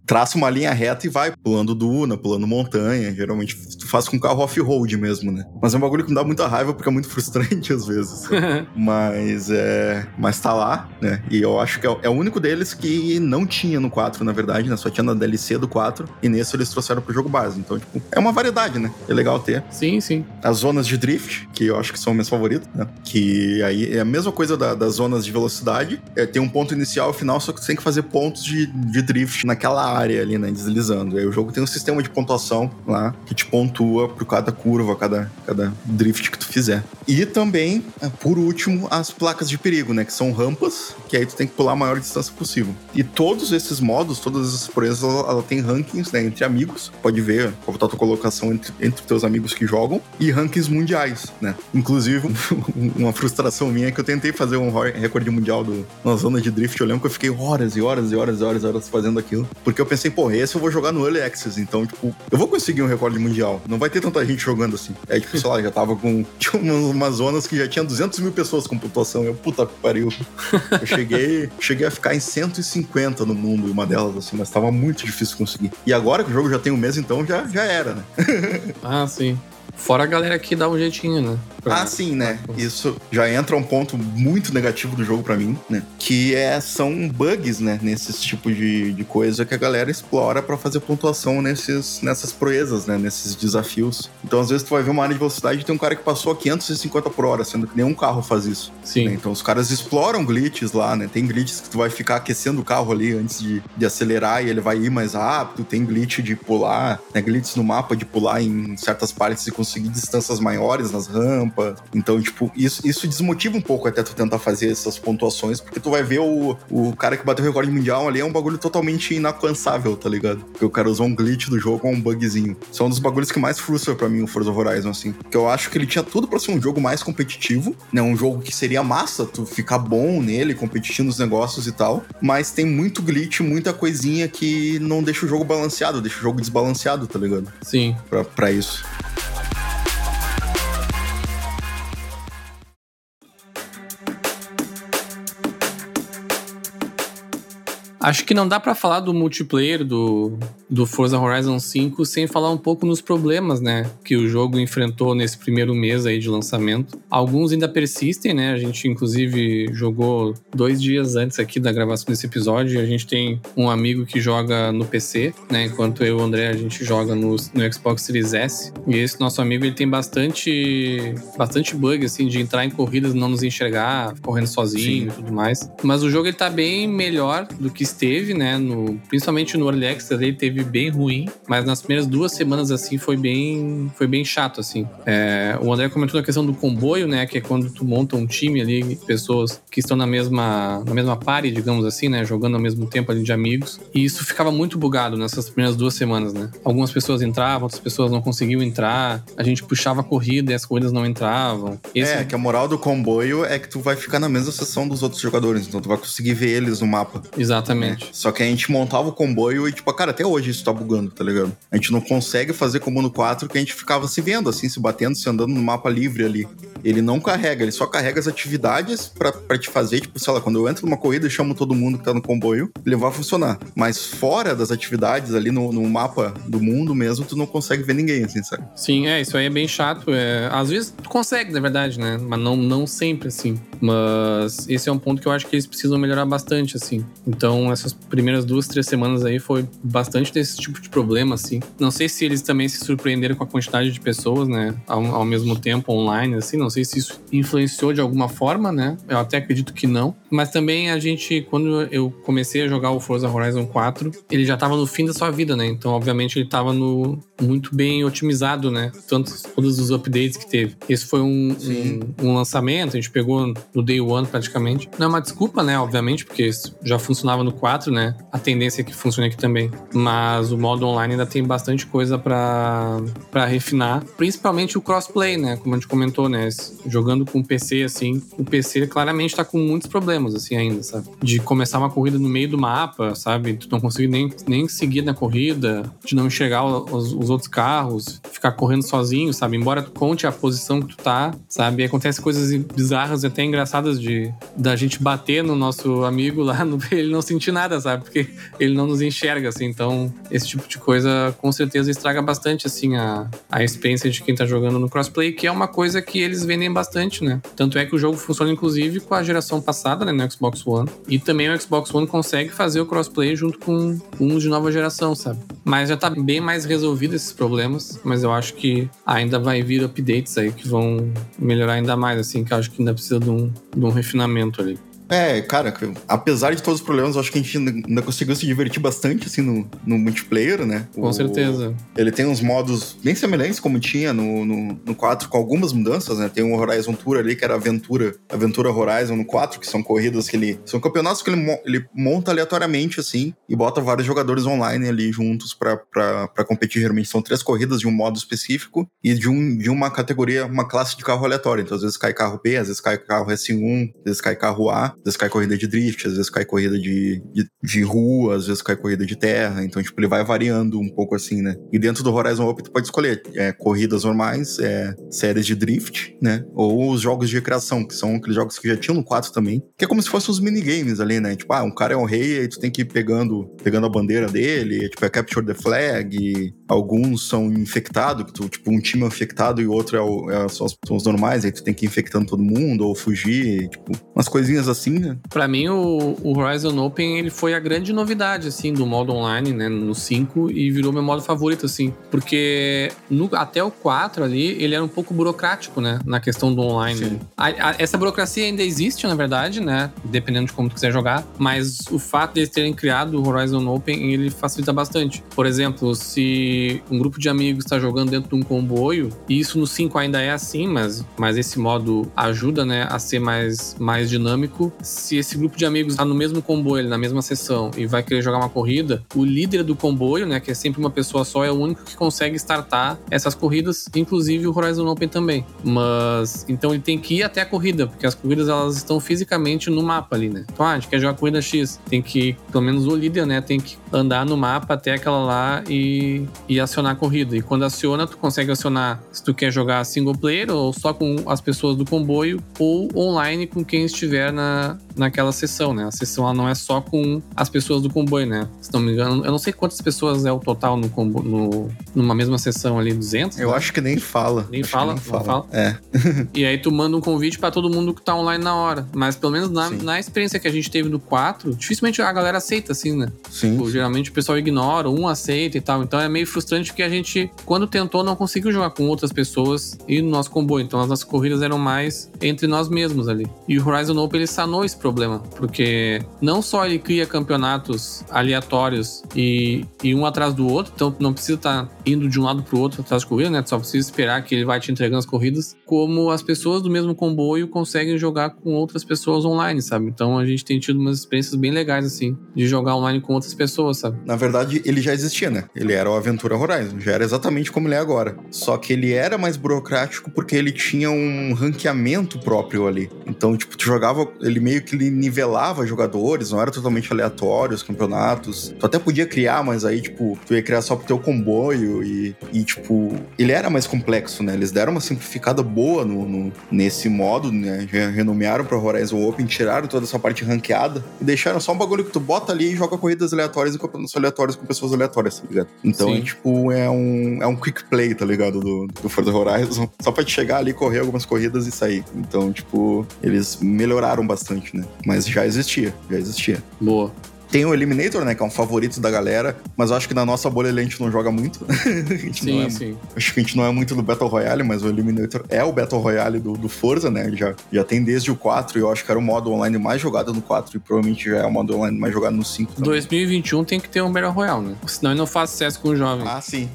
traça uma linha reta e vai pulando duna, pulando montanha. Geralmente tu faz com carro off-road mesmo, né? Mas é um bagulho que me dá muita raiva porque é muito frustrante às vezes. mas é. Mas tá lá, né? E eu acho que é, é, o único deles que não tinha no 4, na verdade, né? Só tinha na DLC do 4. E nesse eles trouxeram pro jogo base. Então, tipo, é uma variedade, né? É legal ter. Sim, sim. As zonas de drift, que eu acho que são minhas favoritas, né? Que aí é a mesma coisa da, das zonas de velocidade. É, tem um ponto inicial e final, só que tu tem que fazer pontos de, de drift naquela área ali, né? Deslizando. Aí o jogo tem um sistema de pontuação lá que te pontua por cada curva, cada, cada drift que tu fizer. E também, é, por último, as placas de perigo, né? Que são rampas, que aí tu tem que pular a maior distância possível. E todos esses modos, todas essas proezas, ela, ela tem rankings, né? Entre amigos. Pode ver qual tá a tua colocação entre, entre teus amigos que jogam. E rankings mundiais, né? Inclusive, uma frustração minha é que eu tentei fazer um recorde mundial do, na zona de drift. Eu lembro que eu fiquei horas e horas e horas e horas, e horas fazendo aquilo. Porque eu pensei, pô, esse eu vou jogar no Early Access. Então, tipo, eu vou conseguir um recorde mundial. Não vai ter tanta gente jogando assim. É tipo, sei lá, já tava com. Tinha umas zonas que já tinha 200 mil pessoas com pontuação. Eu, puta que pariu. Eu cheguei, cheguei a ficar em 150 no mundo, uma delas, assim, mas tava muito difícil conseguir. E agora que o jogo já tem um mês, então já, já era, né? ah, sim. Fora a galera que dá um jeitinho, né? Ah, sim, né? Isso já entra um ponto muito negativo do jogo para mim, né? Que é, são bugs, né? Nesses tipos de, de coisa que a galera explora para fazer pontuação nesses, nessas proezas, né? Nesses desafios. Então, às vezes, tu vai ver uma área de velocidade e tem um cara que passou a 550 por hora, sendo que nenhum carro faz isso. Sim. Né? Então, os caras exploram glitches lá, né? Tem glitches que tu vai ficar aquecendo o carro ali antes de, de acelerar e ele vai ir mais rápido. Tem glitch de pular, né? Glitches no mapa de pular em certas partes e conseguir distâncias maiores nas rampas rampa. Então, tipo, isso, isso desmotiva um pouco até tu tentar fazer essas pontuações, porque tu vai ver o, o cara que bateu o recorde mundial ali é um bagulho totalmente inalcançável, tá ligado? Porque o cara usou um glitch do jogo ou um bugzinho. São um dos bagulhos que mais frustra para mim o Forza Horizon, assim. Que eu acho que ele tinha tudo para ser um jogo mais competitivo, né? Um jogo que seria massa, tu ficar bom nele, competindo nos negócios e tal. Mas tem muito glitch, muita coisinha que não deixa o jogo balanceado, deixa o jogo desbalanceado, tá ligado? Sim. Pra, pra isso. Acho que não dá para falar do multiplayer do, do Forza Horizon 5 sem falar um pouco nos problemas, né, que o jogo enfrentou nesse primeiro mês aí de lançamento. Alguns ainda persistem, né? A gente inclusive jogou dois dias antes aqui da gravação desse episódio. A gente tem um amigo que joga no PC, né? Enquanto eu e o André a gente joga no, no Xbox Series S. E esse nosso amigo ele tem bastante bastante bug assim de entrar em corridas e não nos enxergar, correndo sozinho Sim. e tudo mais. Mas o jogo ele tá bem melhor do que esteve, né? No, principalmente no Early Access ele teve bem ruim, mas nas primeiras duas semanas assim foi bem, foi bem chato assim. É, o André comentou na questão do comboio, né? Que é quando tu monta um time ali, pessoas que estão na mesma, na mesma party, digamos assim, né? Jogando ao mesmo tempo ali de amigos. E isso ficava muito bugado nessas primeiras duas semanas, né? Algumas pessoas entravam, outras pessoas não conseguiam entrar. A gente puxava a corrida e as corridas não entravam. Esse... É, que a moral do comboio é que tu vai ficar na mesma sessão dos outros jogadores, então tu vai conseguir ver eles no mapa. Exatamente. Exatamente. Né? Só que a gente montava o comboio e, tipo, cara, até hoje isso tá bugando, tá ligado? A gente não consegue fazer como no 4 que a gente ficava se vendo, assim, se batendo, se andando no mapa livre ali. Ele não carrega, ele só carrega as atividades para te fazer, tipo, sei lá, quando eu entro numa corrida e chamo todo mundo que tá no comboio, ele vai funcionar. Mas fora das atividades ali no, no mapa do mundo mesmo, tu não consegue ver ninguém, assim, sabe? Sim, é, isso aí é bem chato. É, às vezes tu consegue, na verdade, né? Mas não, não sempre, assim. Mas esse é um ponto que eu acho que eles precisam melhorar bastante, assim. Então, essas primeiras duas, três semanas aí foi bastante desse tipo de problema, assim. Não sei se eles também se surpreenderam com a quantidade de pessoas, né? Ao, ao mesmo tempo online, assim. Não sei se isso influenciou de alguma forma, né? Eu até acredito que não. Mas também a gente, quando eu comecei a jogar o Forza Horizon 4, ele já tava no fim da sua vida, né? Então, obviamente, ele tava no, muito bem otimizado, né? Tanto todos os updates que teve. Esse foi um, um, um lançamento, a gente pegou no day one praticamente. Não é uma desculpa, né? Obviamente, porque já funcionava no 4, né? A tendência é que funcione aqui também. Mas o modo online ainda tem bastante coisa para refinar. Principalmente o crossplay, né? Como a gente comentou, né? Jogando com o PC, assim, o PC claramente tá com muitos problemas, assim, ainda, sabe? De começar uma corrida no meio do mapa, sabe? Tu não conseguir nem, nem seguir na corrida, de não enxergar os, os outros carros, ficar correndo sozinho, sabe? Embora tu conte a posição que tu tá, sabe? E acontece coisas bizarras e até engraçadas de da gente bater no nosso amigo lá, no, ele não sentir nada, sabe? Porque ele não nos enxerga, assim. Então, esse tipo de coisa com certeza estraga bastante, assim, a, a experiência de quem tá jogando no crossplay, que é uma coisa que eles vendem bastante, né? Tanto é que o jogo funciona, inclusive, com a geração passada, né, no Xbox One. E também o Xbox One consegue fazer o crossplay junto com um de nova geração, sabe? Mas já tá bem mais resolvido esses problemas, mas eu acho que ainda vai vir updates aí que vão melhorar ainda mais, assim, que eu acho que ainda precisa de um, de um refinamento ali. É, cara, apesar de todos os problemas, eu acho que a gente ainda conseguiu se divertir bastante, assim, no, no multiplayer, né? Com o, certeza. Ele tem uns modos bem semelhantes como tinha no, no, no 4, com algumas mudanças, né? Tem o Horizon Tour ali, que era Aventura, Aventura Horizon no 4, que são corridas que ele... São campeonatos que ele, ele monta aleatoriamente, assim, e bota vários jogadores online ali juntos para competir. Geralmente são três corridas de um modo específico e de, um, de uma categoria, uma classe de carro aleatório. Então, às vezes cai carro B, às vezes cai carro S1, às vezes cai carro A, às vezes cai corrida de drift, às vezes cai corrida de, de, de rua, às vezes cai corrida de terra. Então, tipo, ele vai variando um pouco assim, né? E dentro do Horizon Open, tu pode escolher é, corridas normais, é, séries de drift, né? Ou os jogos de recreação, que são aqueles jogos que já tinham no 4 também, que é como se fossem os minigames ali, né? Tipo, ah, um cara é um rei, aí tu tem que ir pegando, pegando a bandeira dele, tipo, é Capture the Flag, alguns são infectados, que tu, tipo, um time é infectado e outro é, o, é são, os, normais, aí tu tem que ir infectando todo mundo ou fugir, tipo, umas coisinhas assim, né? Pra mim, o, o Horizon Open, ele foi a grande novidade, assim, do modo online, né, no 5 e virou meu modo favorito, assim, porque no, até o 4 ali, ele era um pouco burocrático, né, na questão do online. A, a, essa burocracia ainda existe, na verdade, né, dependendo de como tu quiser jogar, mas o fato de eles terem criado o Horizon Open, ele facilita bastante. Por exemplo, se um grupo de amigos está jogando dentro de um comboio, e isso no 5 ainda é assim, mas, mas esse modo ajuda, né, a ser mais, mais dinâmico. Se esse grupo de amigos está no mesmo comboio, na mesma sessão, e vai querer jogar uma corrida, o líder do comboio, né, que é sempre uma pessoa só, é o único que consegue startar essas corridas, inclusive o Horizon Open também. Mas, então ele tem que ir até a corrida, porque as corridas elas estão fisicamente no mapa ali, né? Então, ah, a gente quer jogar a corrida X, tem que, pelo menos o líder, né, tem que andar no mapa até aquela lá e, e acionar a corrida. E quando aciona, tu consegue acionar se tu quer jogar single player ou só com as pessoas do comboio ou online com quem estiver na, пока. Naquela sessão, né? A sessão ela não é só com as pessoas do comboio, né? Se não me engano, eu não sei quantas pessoas é o total no, combo, no numa mesma sessão ali, 200? Eu né? acho que nem fala. Nem fala? Nem fala. fala. É. e aí tu manda um convite para todo mundo que tá online na hora. Mas pelo menos na, na experiência que a gente teve do 4, dificilmente a galera aceita, assim, né? Sim. Tipo, geralmente o pessoal ignora, um aceita e tal. Então é meio frustrante porque a gente, quando tentou, não conseguiu jogar com outras pessoas e no nosso comboio. Então as nossas corridas eram mais entre nós mesmos ali. E o Horizon Open ele sanou esse problema, porque não só ele cria campeonatos aleatórios e, e um atrás do outro, então não precisa estar tá indo de um lado pro outro atrás da corrida, né? Só precisa esperar que ele vai te entregando as corridas, como as pessoas do mesmo comboio conseguem jogar com outras pessoas online, sabe? Então a gente tem tido umas experiências bem legais, assim, de jogar online com outras pessoas, sabe? Na verdade, ele já existia, né? Ele era o Aventura Horizon, já era exatamente como ele é agora. Só que ele era mais burocrático porque ele tinha um ranqueamento próprio ali. Então, tipo, tu jogava, ele meio que nivelava jogadores, não era totalmente aleatório os campeonatos. Tu até podia criar, mas aí, tipo, tu ia criar só pro teu comboio e, e tipo, ele era mais complexo, né? Eles deram uma simplificada boa no, no nesse modo, né? Renomearam pra Horizon Open, tiraram toda essa parte ranqueada e deixaram só um bagulho que tu bota ali e joga corridas aleatórias e campeonatos aleatórios com pessoas aleatórias, tá ligado? Então, é, tipo, é um, é um quick play, tá ligado? Do, do Forza Horizon. Só pra te chegar ali, correr algumas corridas e sair. Então, tipo, eles melhoraram bastante, né? Mas já existia, já existia. Boa. Tem o Eliminator, né? Que é um favorito da galera, mas eu acho que na nossa bolha a gente não joga muito. sim, é, sim. Acho que a gente não é muito do Battle Royale, mas o Eliminator é o Battle Royale do, do Forza, né? já, já tem desde o 4 e eu acho que era o modo online mais jogado no 4 e provavelmente já é o modo online mais jogado no 5 também. 2021 tem que ter um Battle Royale, né? Senão ele não faz sucesso com o jovem. Ah, sim.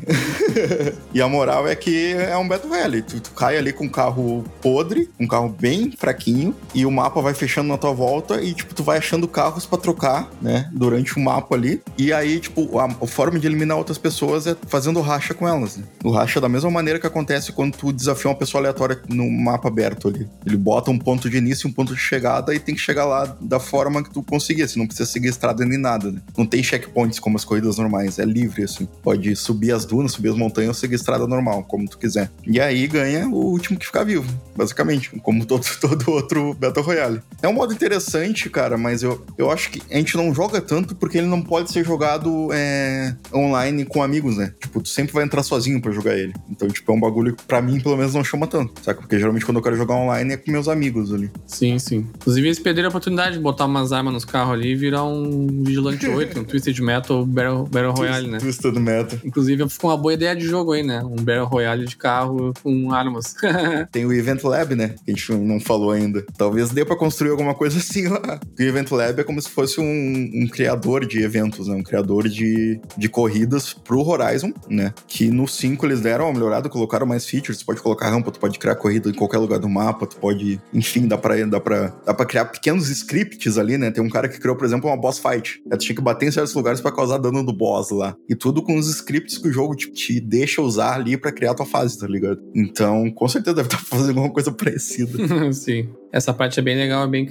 e a moral é que é um Battle Royale. Tu, tu cai ali com um carro podre, um carro bem fraquinho, e o mapa vai fechando na tua volta e, tipo, tu vai achando carros para trocar, né? Durante o mapa ali. E aí, tipo, a, a, forma de eliminar outras pessoas é fazendo racha com elas. Né? O racha é da mesma maneira que acontece quando tu desafia uma pessoa aleatória no mapa aberto ali. Ele bota um ponto de início e um ponto de chegada e tem que chegar lá da forma que tu conseguir. Assim, não precisa seguir estrada nem nada. Né? Não tem checkpoints como as corridas normais. É livre, assim. Pode subir as dunas, subir as montanhas ou seguir estrada normal, como tu quiser. E aí ganha o último que ficar vivo, basicamente. Como todo, todo outro Battle Royale. É um modo interessante, cara, mas eu, eu acho que a gente não joga joga tanto porque ele não pode ser jogado é, online com amigos, né? Tipo, tu sempre vai entrar sozinho pra jogar ele. Então, tipo, é um bagulho que pra mim, pelo menos, não chama tanto, saca? Porque geralmente quando eu quero jogar online é com meus amigos ali. Sim, sim. Inclusive, eles perderam a oportunidade de botar umas armas nos carros ali e virar um Vigilante 8, um Twisted Metal Battle, Battle Royale, né? Twisted Metal. Inclusive, ficou uma boa ideia de jogo aí, né? Um Battle Royale de carro com armas. Tem o Event Lab, né? Que a gente não falou ainda. Talvez dê pra construir alguma coisa assim lá. O Event Lab é como se fosse um, um criador de eventos, né? Um criador de, de corridas pro Horizon, né? Que no 5 eles deram uma melhorada, colocaram mais features. Tu pode colocar rampa, tu pode criar corrida em qualquer lugar do mapa, tu pode. Enfim, dá pra, dá pra, dá pra criar pequenos scripts ali, né? Tem um cara que criou, por exemplo, uma boss fight. Tu tinha que bater em certos lugares para causar dano do boss lá. E tudo com os scripts que o jogo te, te deixa usar ali para criar tua fase, tá ligado? Então, com certeza deve estar fazendo alguma coisa parecida. Sim. Essa parte é bem legal, é bem,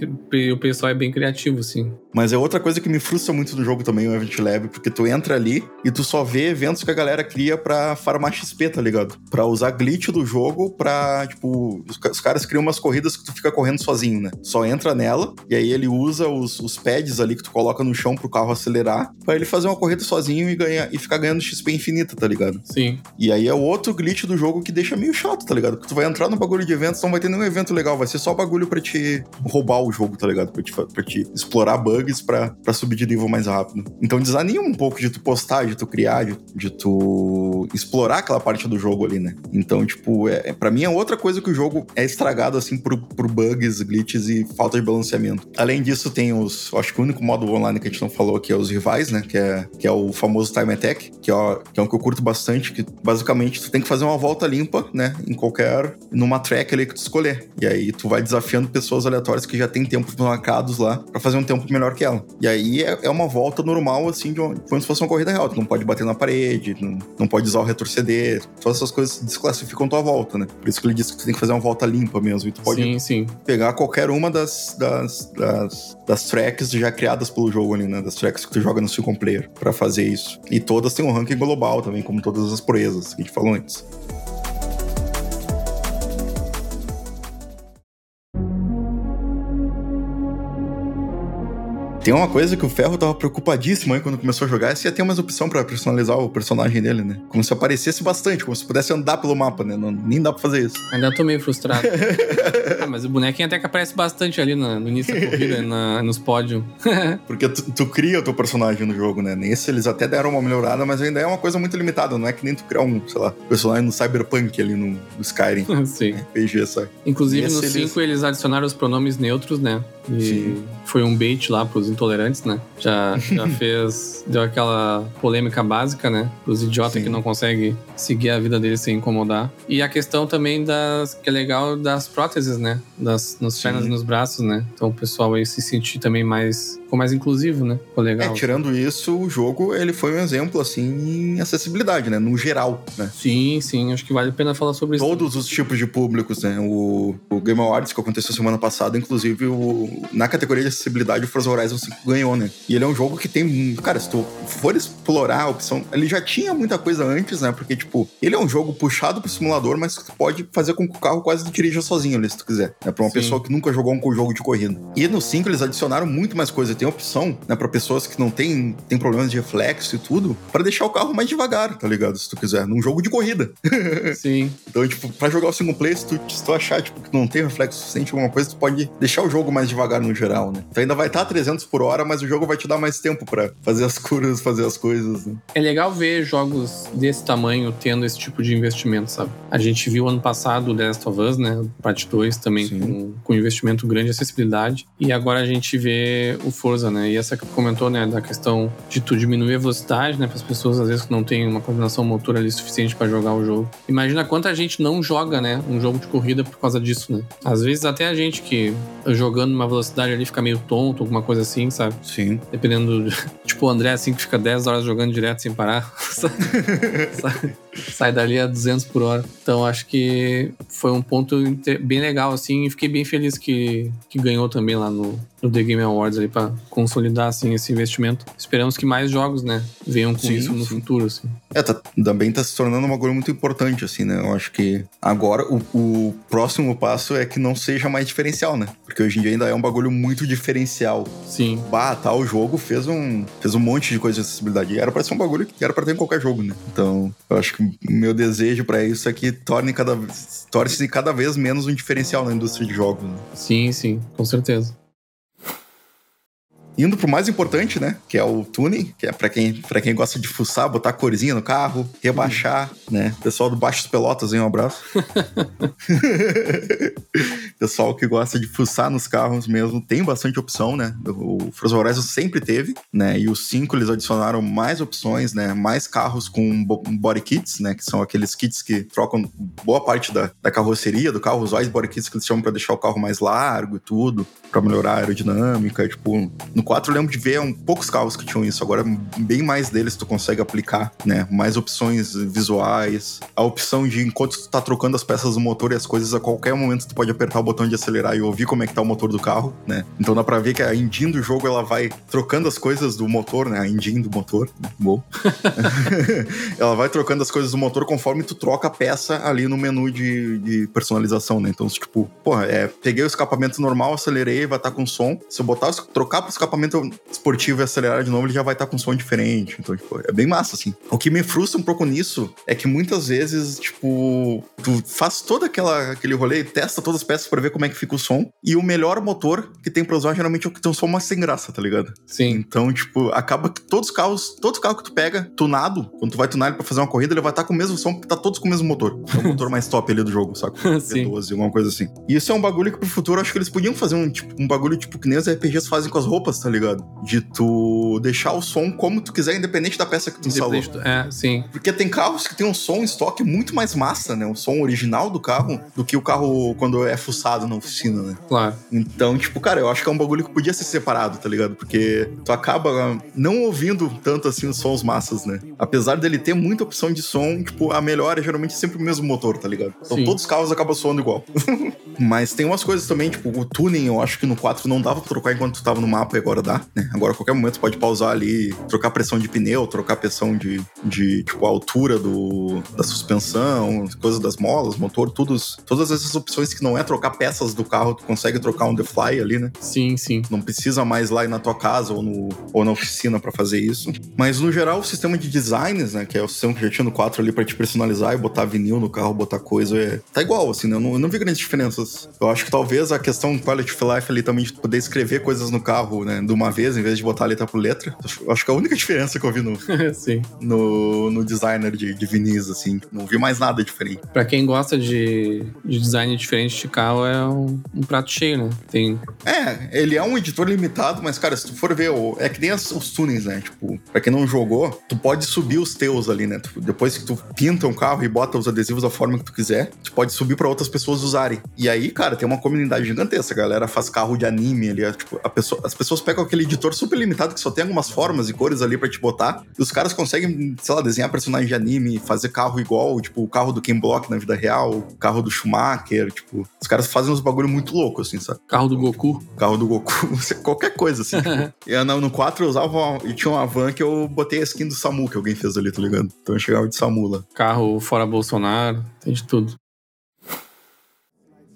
o pessoal é bem criativo, sim. Mas é outra coisa que me frustra muito do jogo também, o Event Lab, porque tu entra ali e tu só vê eventos que a galera cria pra farmar XP, tá ligado? Pra usar glitch do jogo pra, tipo, os, os caras criam umas corridas que tu fica correndo sozinho, né? Só entra nela e aí ele usa os, os pads ali que tu coloca no chão pro carro acelerar pra ele fazer uma corrida sozinho e ganhar e ficar ganhando XP infinita, tá ligado? Sim. E aí é outro glitch do jogo que deixa meio chato, tá ligado? Porque tu vai entrar no bagulho de eventos, não vai ter nenhum evento legal, vai ser só bagulho pra te roubar o jogo, tá ligado? Pra te, pra te explorar bugs pra subir de nível mais rápido. Então desanima um pouco de tu postar, de tu criar, de, de tu explorar aquela parte do jogo ali, né? Então, tipo, é, é, pra mim é outra coisa que o jogo é estragado, assim, por, por bugs, glitches e falta de balanceamento. Além disso, tem os. Acho que o único modo online que a gente não falou aqui é os rivais, né? Que é, que é o famoso Time Attack, que é, que é um que eu curto bastante, que basicamente tu tem que fazer uma volta limpa, né? Em qualquer. numa track ali que tu escolher. E aí tu vai desafiando pessoas aleatórias que já tem tempos marcados lá para fazer um tempo melhor que ela. E aí é, é uma volta normal, assim, de uma, como se fosse uma corrida real. Tu não pode bater na parede, não, não pode usar o retroceder. Todas essas coisas desclassificam tua volta, né? Por isso que ele disse que tu tem que fazer uma volta limpa mesmo. E tu pode sim, sim. pegar qualquer uma das, das, das, das tracks já criadas pelo jogo ali, né? Das tracks que tu joga no single player para fazer isso. E todas têm um ranking global também, como todas as proezas que a gente falou antes. Tem uma coisa que o Ferro tava preocupadíssimo aí quando começou a jogar, é se ia ter mais opção para personalizar o personagem dele, né? Como se aparecesse bastante, como se pudesse andar pelo mapa, né? Não, nem dá pra fazer isso. Ainda tô meio frustrado. ah, mas o bonequinho até que aparece bastante ali no, no início da corrida, na, nos pódios. Porque tu, tu, cria o teu personagem no jogo, né? Nesse eles até deram uma melhorada, mas ainda é uma coisa muito limitada. Não é que nem tu criar um, sei lá, personagem no Cyberpunk ali no, no Skyrim. Sim. RPG, sabe? Inclusive Nesse no 5 eles... eles adicionaram os pronomes neutros, né? E Sim. foi um bait lá pros intolerantes, né? Já, já fez. deu aquela polêmica básica, né? Os idiotas que não conseguem seguir a vida deles sem incomodar. E a questão também das. que é legal das próteses, né? Das, nas pernas e nos braços, né? Então o pessoal aí se sentir também mais ficou mais inclusivo, né? Ficou legal. É, tirando isso, o jogo ele foi um exemplo, assim, em acessibilidade, né? No geral, né? Sim, sim. Acho que vale a pena falar sobre isso. Todos os tipos de públicos, né? O, o Game Awards que aconteceu semana passada, inclusive, o, na categoria de acessibilidade, o Forza Horizon 5 ganhou, né? E ele é um jogo que tem... Cara, se tu for explorar a opção... Ele já tinha muita coisa antes, né? Porque, tipo, ele é um jogo puxado pro simulador, mas tu pode fazer com que o carro quase dirija sozinho ali, se tu quiser. Né? Pra uma sim. pessoa que nunca jogou um jogo de corrida. E no 5 eles adicionaram muito mais coisa tem opção, né, para pessoas que não têm tem problemas de reflexo e tudo, para deixar o carro mais devagar, tá ligado? Se tu quiser, num jogo de corrida. Sim. então, tipo, pra jogar o single player, se tu, se tu achar, tipo, que não tem reflexo suficiente alguma coisa, tu pode deixar o jogo mais devagar no geral, né? Tu ainda vai estar tá a 300 por hora, mas o jogo vai te dar mais tempo para fazer as curas, fazer as coisas, né? É legal ver jogos desse tamanho tendo esse tipo de investimento, sabe? A gente viu ano passado o The Last of Us, né? Parte 2 também com, com investimento grande acessibilidade. E agora a gente vê o Forza, né? E essa que comentou, né, da questão de tu diminuir a velocidade, né, para as pessoas às vezes que não têm uma coordenação motora ali suficiente para jogar o jogo. Imagina quanta gente não joga, né, um jogo de corrida por causa disso, né? Às vezes até a gente que jogando numa velocidade ali fica meio tonto, alguma coisa assim, sabe? Sim. Dependendo, tipo o André assim que fica 10 horas jogando direto sem parar. Sai dali a 200 por hora. Então acho que foi um ponto bem legal, assim, e fiquei bem feliz que, que ganhou também lá no, no The Game Awards ali para consolidar assim esse investimento. Esperamos que mais jogos, né, venham com sim, isso no sim. futuro, assim. É, tá, também tá se tornando uma coisa muito importante, assim, né? Eu acho que agora o, o, próximo passo é que não seja mais diferencial, né? Porque hoje em dia ainda é um bagulho muito diferencial. Sim. Bah, tá, o jogo fez um, fez um monte de coisa de acessibilidade. Era pra ser um bagulho que era pra ter em qualquer jogo, né? Então, eu acho que o meu desejo para isso é que torne cada, torne-se cada vez menos um diferencial na indústria de jogos. Né? Sim, sim, com certeza. Indo pro mais importante, né? Que é o tuning, que é para quem, pra quem gosta de fuçar, botar corzinha no carro, rebaixar, né? Pessoal do Baixos Pelotas, hein? Um abraço. Pessoal que gosta de fuçar nos carros mesmo, tem bastante opção, né? O Forza Horizon sempre teve, né? E os 5 eles adicionaram mais opções, né? Mais carros com body kits, né? Que são aqueles kits que trocam boa parte da, da carroceria do carro, os body kits que eles chamam para deixar o carro mais largo e tudo, para melhorar a aerodinâmica, tipo, no 4 eu lembro de ver um, poucos carros que tinham isso. Agora, bem mais deles tu consegue aplicar, né? Mais opções visuais. A opção de, enquanto tu tá trocando as peças do motor e as coisas, a qualquer momento tu pode apertar o botão de acelerar e ouvir como é que tá o motor do carro, né? Então dá pra ver que a engine do jogo, ela vai trocando as coisas do motor, né? A engine do motor, né? Bom. ela vai trocando as coisas do motor conforme tu troca a peça ali no menu de, de personalização, né? Então, tipo, porra, é, peguei o escapamento normal, acelerei, vai estar tá com som. Se eu botar, trocar pro escapamento escapamento esportivo e acelerar de novo, ele já vai estar com som diferente. Então, tipo, é bem massa, assim. O que me frustra um pouco nisso é que muitas vezes, tipo, tu faz todo aquela, aquele rolê, testa todas as peças para ver como é que fica o som. E o melhor motor que tem pra usar geralmente é o que tem um som mais sem graça, tá ligado? Sim. Então, tipo, acaba que todos os carros, todo carro que tu pega, tunado, quando tu vai tunar ele pra fazer uma corrida, ele vai estar com o mesmo som, porque tá todos com o mesmo motor. É o motor mais top ali do jogo, saca? Sim. V12, alguma coisa assim. E isso é um bagulho que pro futuro acho que eles podiam fazer um, tipo, um bagulho tipo que nem os RPGs fazem com as roupas, tá ligado? De tu deixar o som como tu quiser, independente da peça que tu instalou. É, sim. Porque tem carros que tem um som em estoque muito mais massa, né? O som original do carro do que o carro quando é fuçado na oficina, né? Claro. Então, tipo, cara, eu acho que é um bagulho que podia ser separado, tá ligado? Porque tu acaba não ouvindo tanto assim os sons massas, né? Apesar dele ter muita opção de som, tipo, a melhor é geralmente sempre o mesmo motor, tá ligado? Então sim. todos os carros acabam soando igual. Mas tem umas coisas também, tipo, o tuning, eu acho que no 4 não dava pra trocar enquanto tu tava no mapa e agora dá, né? Agora, a qualquer momento, você pode pausar ali, trocar pressão de pneu, trocar pressão de, de tipo, altura do, da suspensão, coisas das molas, motor, todos, todas essas opções que não é trocar peças do carro, tu consegue trocar on the fly ali, né? Sim, sim. Não precisa mais lá ir na tua casa ou, no, ou na oficina para fazer isso. Mas, no geral, o sistema de designs, né, que é o sistema que já tinha no 4 ali pra te personalizar e botar vinil no carro, botar coisa, é, tá igual, assim, né? Eu não, eu não vi grandes diferenças. Eu acho que talvez a questão quality of life ali também de poder escrever coisas no carro, né, de uma vez, em vez de botar letra por letra. Acho que é a única diferença que eu vi no, Sim. no, no designer de, de vinis, assim. Não vi mais nada diferente. Pra quem gosta de, de design diferente de carro, é um, um, prato cheio, né? Tem... É, ele é um editor limitado, mas, cara, se tu for ver, é que nem as, os tunings, né? Tipo, pra quem não jogou, tu pode subir os teus ali, né? Tu, depois que tu pinta um carro e bota os adesivos da forma que tu quiser, tu pode subir pra outras pessoas usarem. E aí, cara, tem uma comunidade gigantesca. A galera faz carro de anime ali. É, tipo, pessoa, as pessoas pegam aquele editor super limitado que só tem algumas formas e cores ali para te botar. E os caras conseguem, sei lá, desenhar personagem de anime, fazer carro igual, tipo, o carro do Ken Block na vida real, o carro do Schumacher, tipo, os caras fazem uns bagulho muito louco, assim, sabe? Carro do Goku. Carro do Goku, qualquer coisa, assim. tipo. e no, no 4 eu usava, e tinha uma van que eu botei a skin do Samu que alguém fez ali, tá ligado? Então eu chegava de Samu lá. Carro fora Bolsonaro, tem de tudo.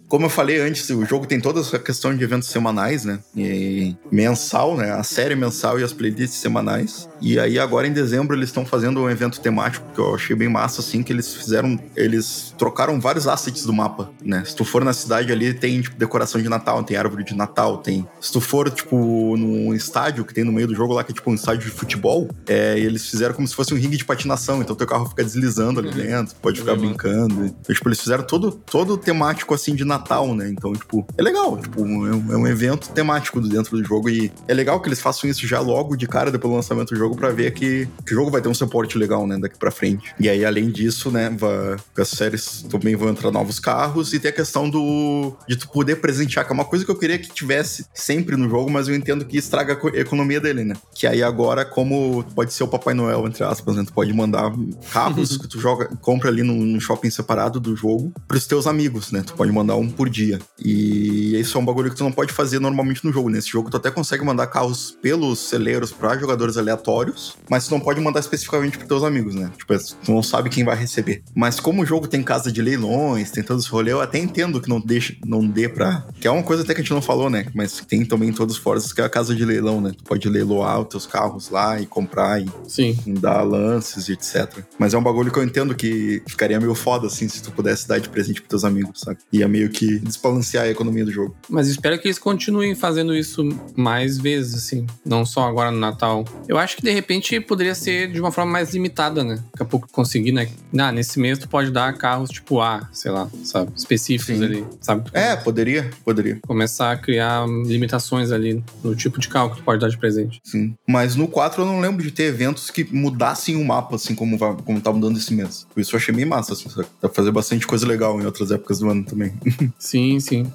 Como eu falei antes, o jogo tem toda essa questão de eventos semanais, né? E mensal, né? A série mensal e as playlists semanais. E aí agora em dezembro eles estão fazendo um evento temático que eu achei bem massa, assim, que eles fizeram, eles trocaram vários assets do mapa, né? Se tu for na cidade ali, tem tipo, decoração de Natal, tem árvore de Natal, tem... Se tu for, tipo, num estádio que tem no meio do jogo lá, que é tipo um estádio de futebol, é, eles fizeram como se fosse um ringue de patinação, então teu carro fica deslizando ali dentro, pode ficar brincando. Então, tipo, eles fizeram todo, todo temático, assim, de Natal Natal, né? Então, tipo, é legal. Tipo, é um, é um evento temático dentro do jogo e é legal que eles façam isso já logo de cara depois do lançamento do jogo para ver que, que o jogo vai ter um suporte legal, né? Daqui pra frente. E aí, além disso, né, vai, as séries também vão entrar novos carros e tem a questão do de tu poder presentear, que é uma coisa que eu queria que tivesse sempre no jogo, mas eu entendo que estraga a economia dele, né? Que aí agora, como pode ser o Papai Noel, entre aspas, né? Tu pode mandar carros que tu joga, compra ali no, shopping separado do jogo pros teus amigos, né? Tu pode mandar um por dia. E isso é um bagulho que tu não pode fazer normalmente no jogo. Nesse jogo tu até consegue mandar carros pelos celeiros para jogadores aleatórios, mas tu não pode mandar especificamente pros teus amigos, né? Tipo, tu não sabe quem vai receber. Mas como o jogo tem casa de leilões, tem todo esse rolê, eu até entendo que não deixe, não dê pra. Que é uma coisa até que a gente não falou, né? Mas tem também em todos os fóruns que é a casa de leilão, né? Tu pode leiloar os teus carros lá e comprar e, Sim. e dar lances e etc. Mas é um bagulho que eu entendo que ficaria meio foda, assim, se tu pudesse dar de presente pros teus amigos, sabe? Ia meio que desbalancear a economia do jogo. Mas espero que eles continuem fazendo isso mais vezes, assim. Não só agora no Natal. Eu acho que de repente poderia ser de uma forma mais limitada, né? Daqui a pouco conseguir, né? Ah, nesse mês tu pode dar carros tipo A, sei lá, sabe? Específicos Sim. ali, sabe? É, poderia, poderia. Começar a criar limitações ali no tipo de carro que tu pode dar de presente. Sim. Mas no 4 eu não lembro de ter eventos que mudassem o mapa, assim, como, como tá mudando esse mês. Por isso eu achei meio massa, assim, sabe? Dá pra fazer bastante coisa legal em outras épocas do ano também. sim, sim.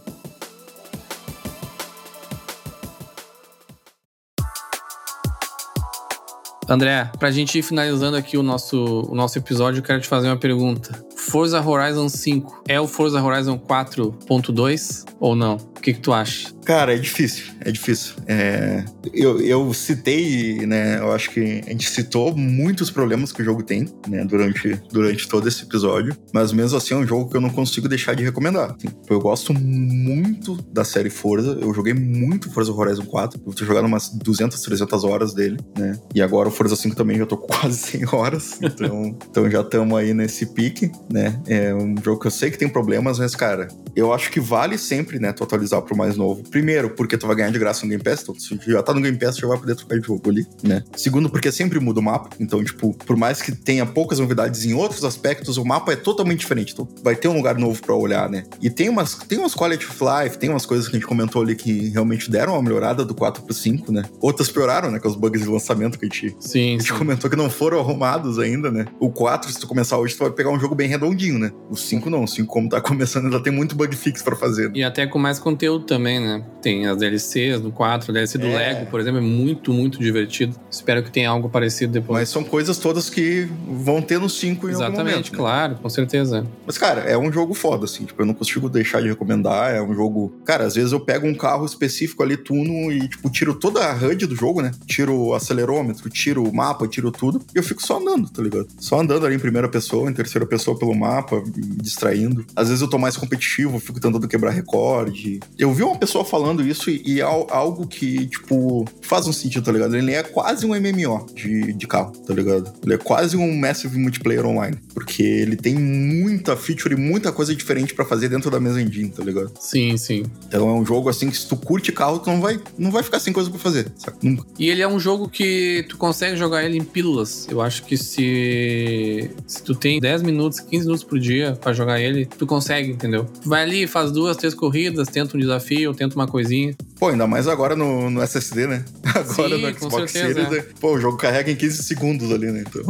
André, pra gente ir finalizando aqui o nosso, o nosso episódio, eu quero te fazer uma pergunta. Forza Horizon 5 é o Forza Horizon 4.2 ou não? O que, que tu acha? Cara, é difícil, é difícil. É, eu, eu citei, né? Eu acho que a gente citou muitos problemas que o jogo tem, né? Durante, durante todo esse episódio. Mas mesmo assim é um jogo que eu não consigo deixar de recomendar. Assim, eu gosto muito da série Forza. Eu joguei muito Forza Horizon 4. Eu tô jogando umas 200, 300 horas dele, né? E agora o Forza 5 também já tô quase 100 horas. Então, então já estamos aí nesse pique, né? É um jogo que eu sei que tem problemas, mas, cara, eu acho que vale sempre, né? Tu atualizar pro mais novo. Primeiro, porque tu vai ganhar de graça no Game Pass, então se já tá no Game Pass, já vai poder trocar de jogo ali, né? Segundo, porque sempre muda o mapa, então, tipo, por mais que tenha poucas novidades em outros aspectos, o mapa é totalmente diferente, então vai ter um lugar novo para olhar, né? E tem umas, tem umas quality of life, tem umas coisas que a gente comentou ali que realmente deram uma melhorada do 4 pro 5, né? Outras pioraram, né? Com os bugs de lançamento que a gente, sim, a gente sim. comentou que não foram arrumados ainda, né? O 4, se tu começar hoje, tu vai pegar um jogo bem redondinho, né? O 5 não, o 5 como tá começando ainda tem muito bug fix para fazer. E até com mais conteúdo também, né? Tem as DLCs do 4, a DLC do é. Lego, por exemplo, é muito, muito divertido. Espero que tenha algo parecido depois. Mas são coisas todas que vão ter no 5 em Exatamente, algum momento. Né? claro, com certeza. Mas, cara, é um jogo foda, assim. Tipo, eu não consigo deixar de recomendar. É um jogo. Cara, às vezes eu pego um carro específico ali, tuno, e, tipo, tiro toda a HUD do jogo, né? Tiro o acelerômetro, tiro o mapa, tiro tudo. E eu fico só andando, tá ligado? Só andando ali em primeira pessoa, em terceira pessoa pelo mapa, distraindo. Às vezes eu tô mais competitivo, fico tentando quebrar recorde. Eu vi uma pessoa falando isso e, e é algo que, tipo, faz um sentido, tá ligado? Ele é quase um MMO de, de carro, tá ligado? Ele é quase um Massive Multiplayer Online. Porque ele tem muita feature e muita coisa diferente para fazer dentro da mesma engine, tá ligado? Sim, sim. Então é um jogo assim que se tu curte carro, tu não vai, não vai ficar sem coisa para fazer, sabe? Nunca. E ele é um jogo que tu consegue jogar ele em pílulas. Eu acho que se, se tu tem 10 minutos, 15 minutos por dia para jogar ele, tu consegue, entendeu? Tu vai ali, faz duas, três corridas, tenta um desafio, tenta uma coisinha. Pô, ainda mais agora no, no SSD, né? Agora Sim, no Xbox Series, é. pô, o jogo carrega em 15 segundos ali, né? Então.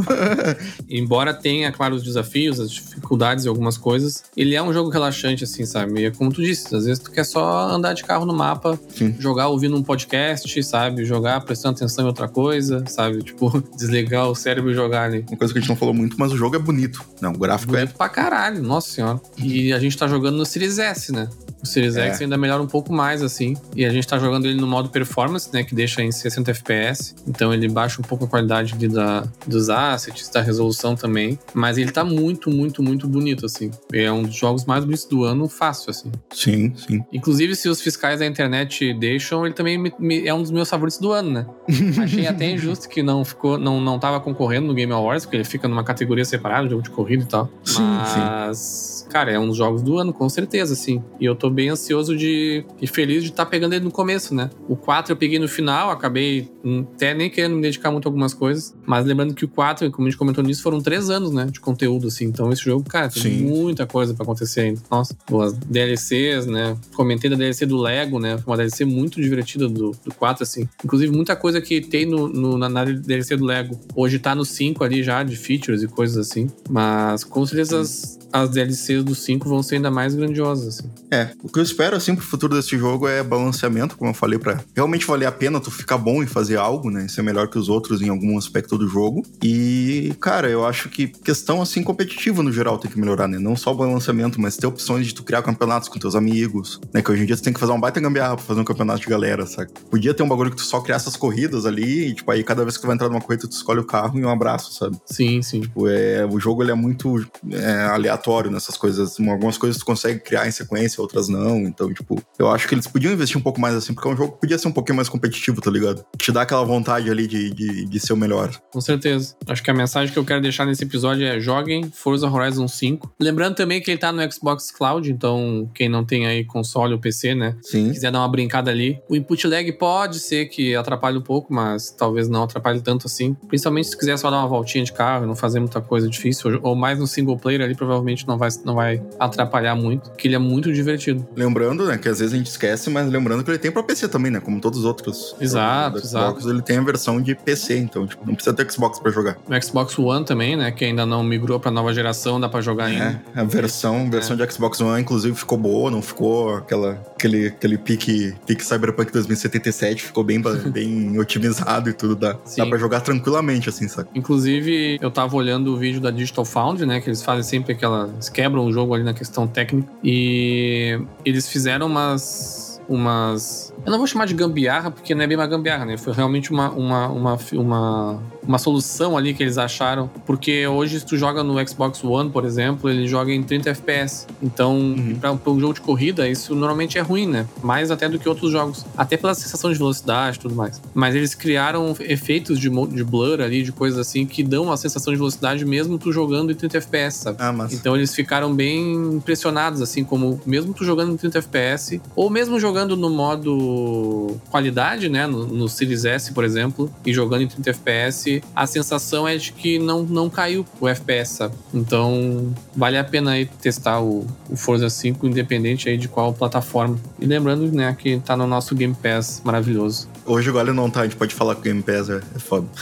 Embora tenha, claro, os desafios, as dificuldades e algumas coisas, ele é um jogo relaxante, assim, sabe? E é como tu disse, às vezes tu quer só andar de carro no mapa, Sim. jogar ouvindo um podcast, sabe? Jogar prestando atenção em outra coisa, sabe? Tipo, desligar o cérebro e jogar ali. Uma coisa que a gente não falou muito, mas o jogo é bonito. Não, o gráfico Bonito é. pra caralho, nossa senhora. E a gente tá jogando no Series S, né? O Series É. X ainda melhora um pouco mais, assim. E a gente tá jogando ele no modo performance, né? Que deixa em 60 FPS. Então ele baixa um pouco a qualidade ali da, dos assets, da resolução também. Mas ele tá muito, muito, muito bonito, assim. É um dos jogos mais bonitos do ano, fácil, assim. Sim, sim. Inclusive, se os fiscais da internet deixam, ele também me- me- é um dos meus favoritos do ano, né? Achei até injusto que não ficou, não, não tava concorrendo no Game Awards, porque ele fica numa categoria separada, jogo de corrida e tal. Sim, Mas cara, é um dos jogos do ano, com certeza, assim. E eu tô bem ansioso de e feliz de estar tá pegando ele no começo, né? O 4 eu peguei no final, acabei até nem querendo me dedicar muito a algumas coisas. Mas lembrando que o 4, como a gente comentou nisso, foram três anos, né? De conteúdo, assim. Então esse jogo, cara, tem Sim. muita coisa para acontecer ainda. Nossa, as DLCs, né? Comentei da DLC do Lego, né? Foi uma DLC muito divertida do, do 4, assim. Inclusive, muita coisa que tem no, no na, na DLC do Lego hoje tá no 5 ali já, de features e coisas assim. Mas com certeza as, as DLCs do 5 vão ser ainda mais grandiosas, assim. É, o que eu espero, assim, pro futuro desse jogo é balanceamento, como eu falei, para realmente valer a pena tu ficar bom em fazer algo, né? Ser melhor que os outros em algum aspecto do jogo. E, cara, eu acho que questão, assim, competitiva no geral tem que melhorar, né? Não só o balanceamento, mas ter opções de tu criar campeonatos com teus amigos, né? Que hoje em dia tu tem que fazer uma baita gambiarra pra fazer um campeonato de galera, sabe? Podia ter um bagulho que tu só criasse as corridas ali e, tipo, aí cada vez que tu vai entrar numa corrida, tu escolhe o carro e um abraço, sabe? Sim, sim. Tipo, é, o jogo, ele é muito é, aleatório nessas coisas. Algumas coisas tu consegue criar em sequência, outras não. Então, tipo, eu acho que eles podiam investir um pouco mais assim, porque é um jogo que podia ser um pouquinho mais competitivo, tá ligado? Te dá aquela vontade ali de, de, de ser o melhor. Com certeza. Acho que a mensagem que eu quero deixar nesse episódio é joguem Forza Horizon 5. Lembrando também que ele tá no Xbox Cloud, então quem não tem aí console ou PC, né? Sim. Quiser dar uma brincada ali. O input lag pode ser que atrapalhe um pouco, mas talvez não atrapalhe tanto assim. Principalmente se quiser só dar uma voltinha de carro e não fazer muita coisa difícil, ou mais no single player ali, provavelmente não vai, não vai atrapalhar muito, que ele é muito divertido. Lembrando, né, que às vezes a gente esquece, mas lembrando que ele tem pra PC também, né? Como todos os outros. Exato, Xbox, exato. Ele tem a versão de PC, então, tipo, não precisa ter Xbox pra jogar. O Xbox One também, né? Que ainda não migrou pra nova geração, dá pra jogar é, ainda. A versão, a versão é. de Xbox One, inclusive, ficou boa, não ficou aquela, aquele, aquele pique, pique Cyberpunk 2077, ficou bem, bem otimizado e tudo. Dá, dá pra jogar tranquilamente, assim, sabe? Inclusive, eu tava olhando o vídeo da Digital Foundry, né? Que eles fazem sempre aquela. Eles quebram o jogo ali na questão técnica. E eles fizeram umas umas. Eu não vou chamar de gambiarra, porque não é bem uma gambiarra, né? Foi realmente uma, uma, uma, uma, uma solução ali que eles acharam. Porque hoje, se tu joga no Xbox One, por exemplo, ele joga em 30 FPS. Então, uhum. para um jogo de corrida, isso normalmente é ruim, né? Mais até do que outros jogos. Até pela sensação de velocidade e tudo mais. Mas eles criaram efeitos de, de blur ali, de coisas assim, que dão a sensação de velocidade mesmo tu jogando em 30 FPS, sabe? Ah, mas... Então eles ficaram bem impressionados, assim, como mesmo tu jogando em 30 FPS, ou mesmo jogando no modo qualidade, né, no, no Series S, por exemplo, e jogando em 30 FPS, a sensação é de que não, não caiu o FPS, sabe? Então, vale a pena aí testar o, o Forza 5, independente aí de qual plataforma. E lembrando, né, que tá no nosso Game Pass maravilhoso. Hoje o Galho não tá, a gente pode falar que o Game Pass é, é foda.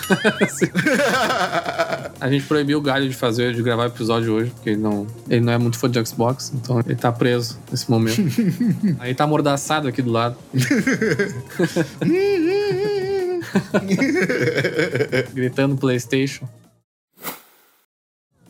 a gente proibiu o Galho de fazer, de gravar o episódio hoje, porque ele não, ele não é muito fã de Xbox, então ele tá preso nesse momento. Aí tá amordaçado aqui do lado. Gritando PlayStation.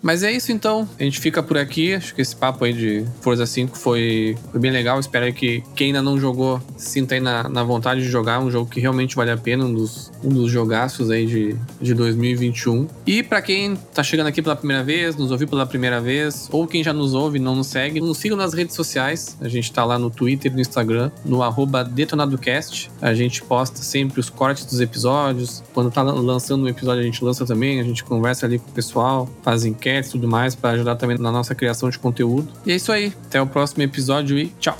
Mas é isso então. A gente fica por aqui. Acho que esse papo aí de Forza 5 foi, foi bem legal. Espero que quem ainda não jogou sinta aí na, na vontade de jogar. Um jogo que realmente vale a pena, um dos, um dos jogaços aí de, de 2021. E para quem tá chegando aqui pela primeira vez, nos ouviu pela primeira vez, ou quem já nos ouve e não nos segue, nos sigam nas redes sociais. A gente tá lá no Twitter e no Instagram, no DetonadoCast. A gente posta sempre os cortes dos episódios. Quando tá lançando um episódio, a gente lança também. A gente conversa ali com o pessoal, faz enquete e tudo mais para ajudar também na nossa criação de conteúdo. E é isso aí. Até o próximo episódio e tchau.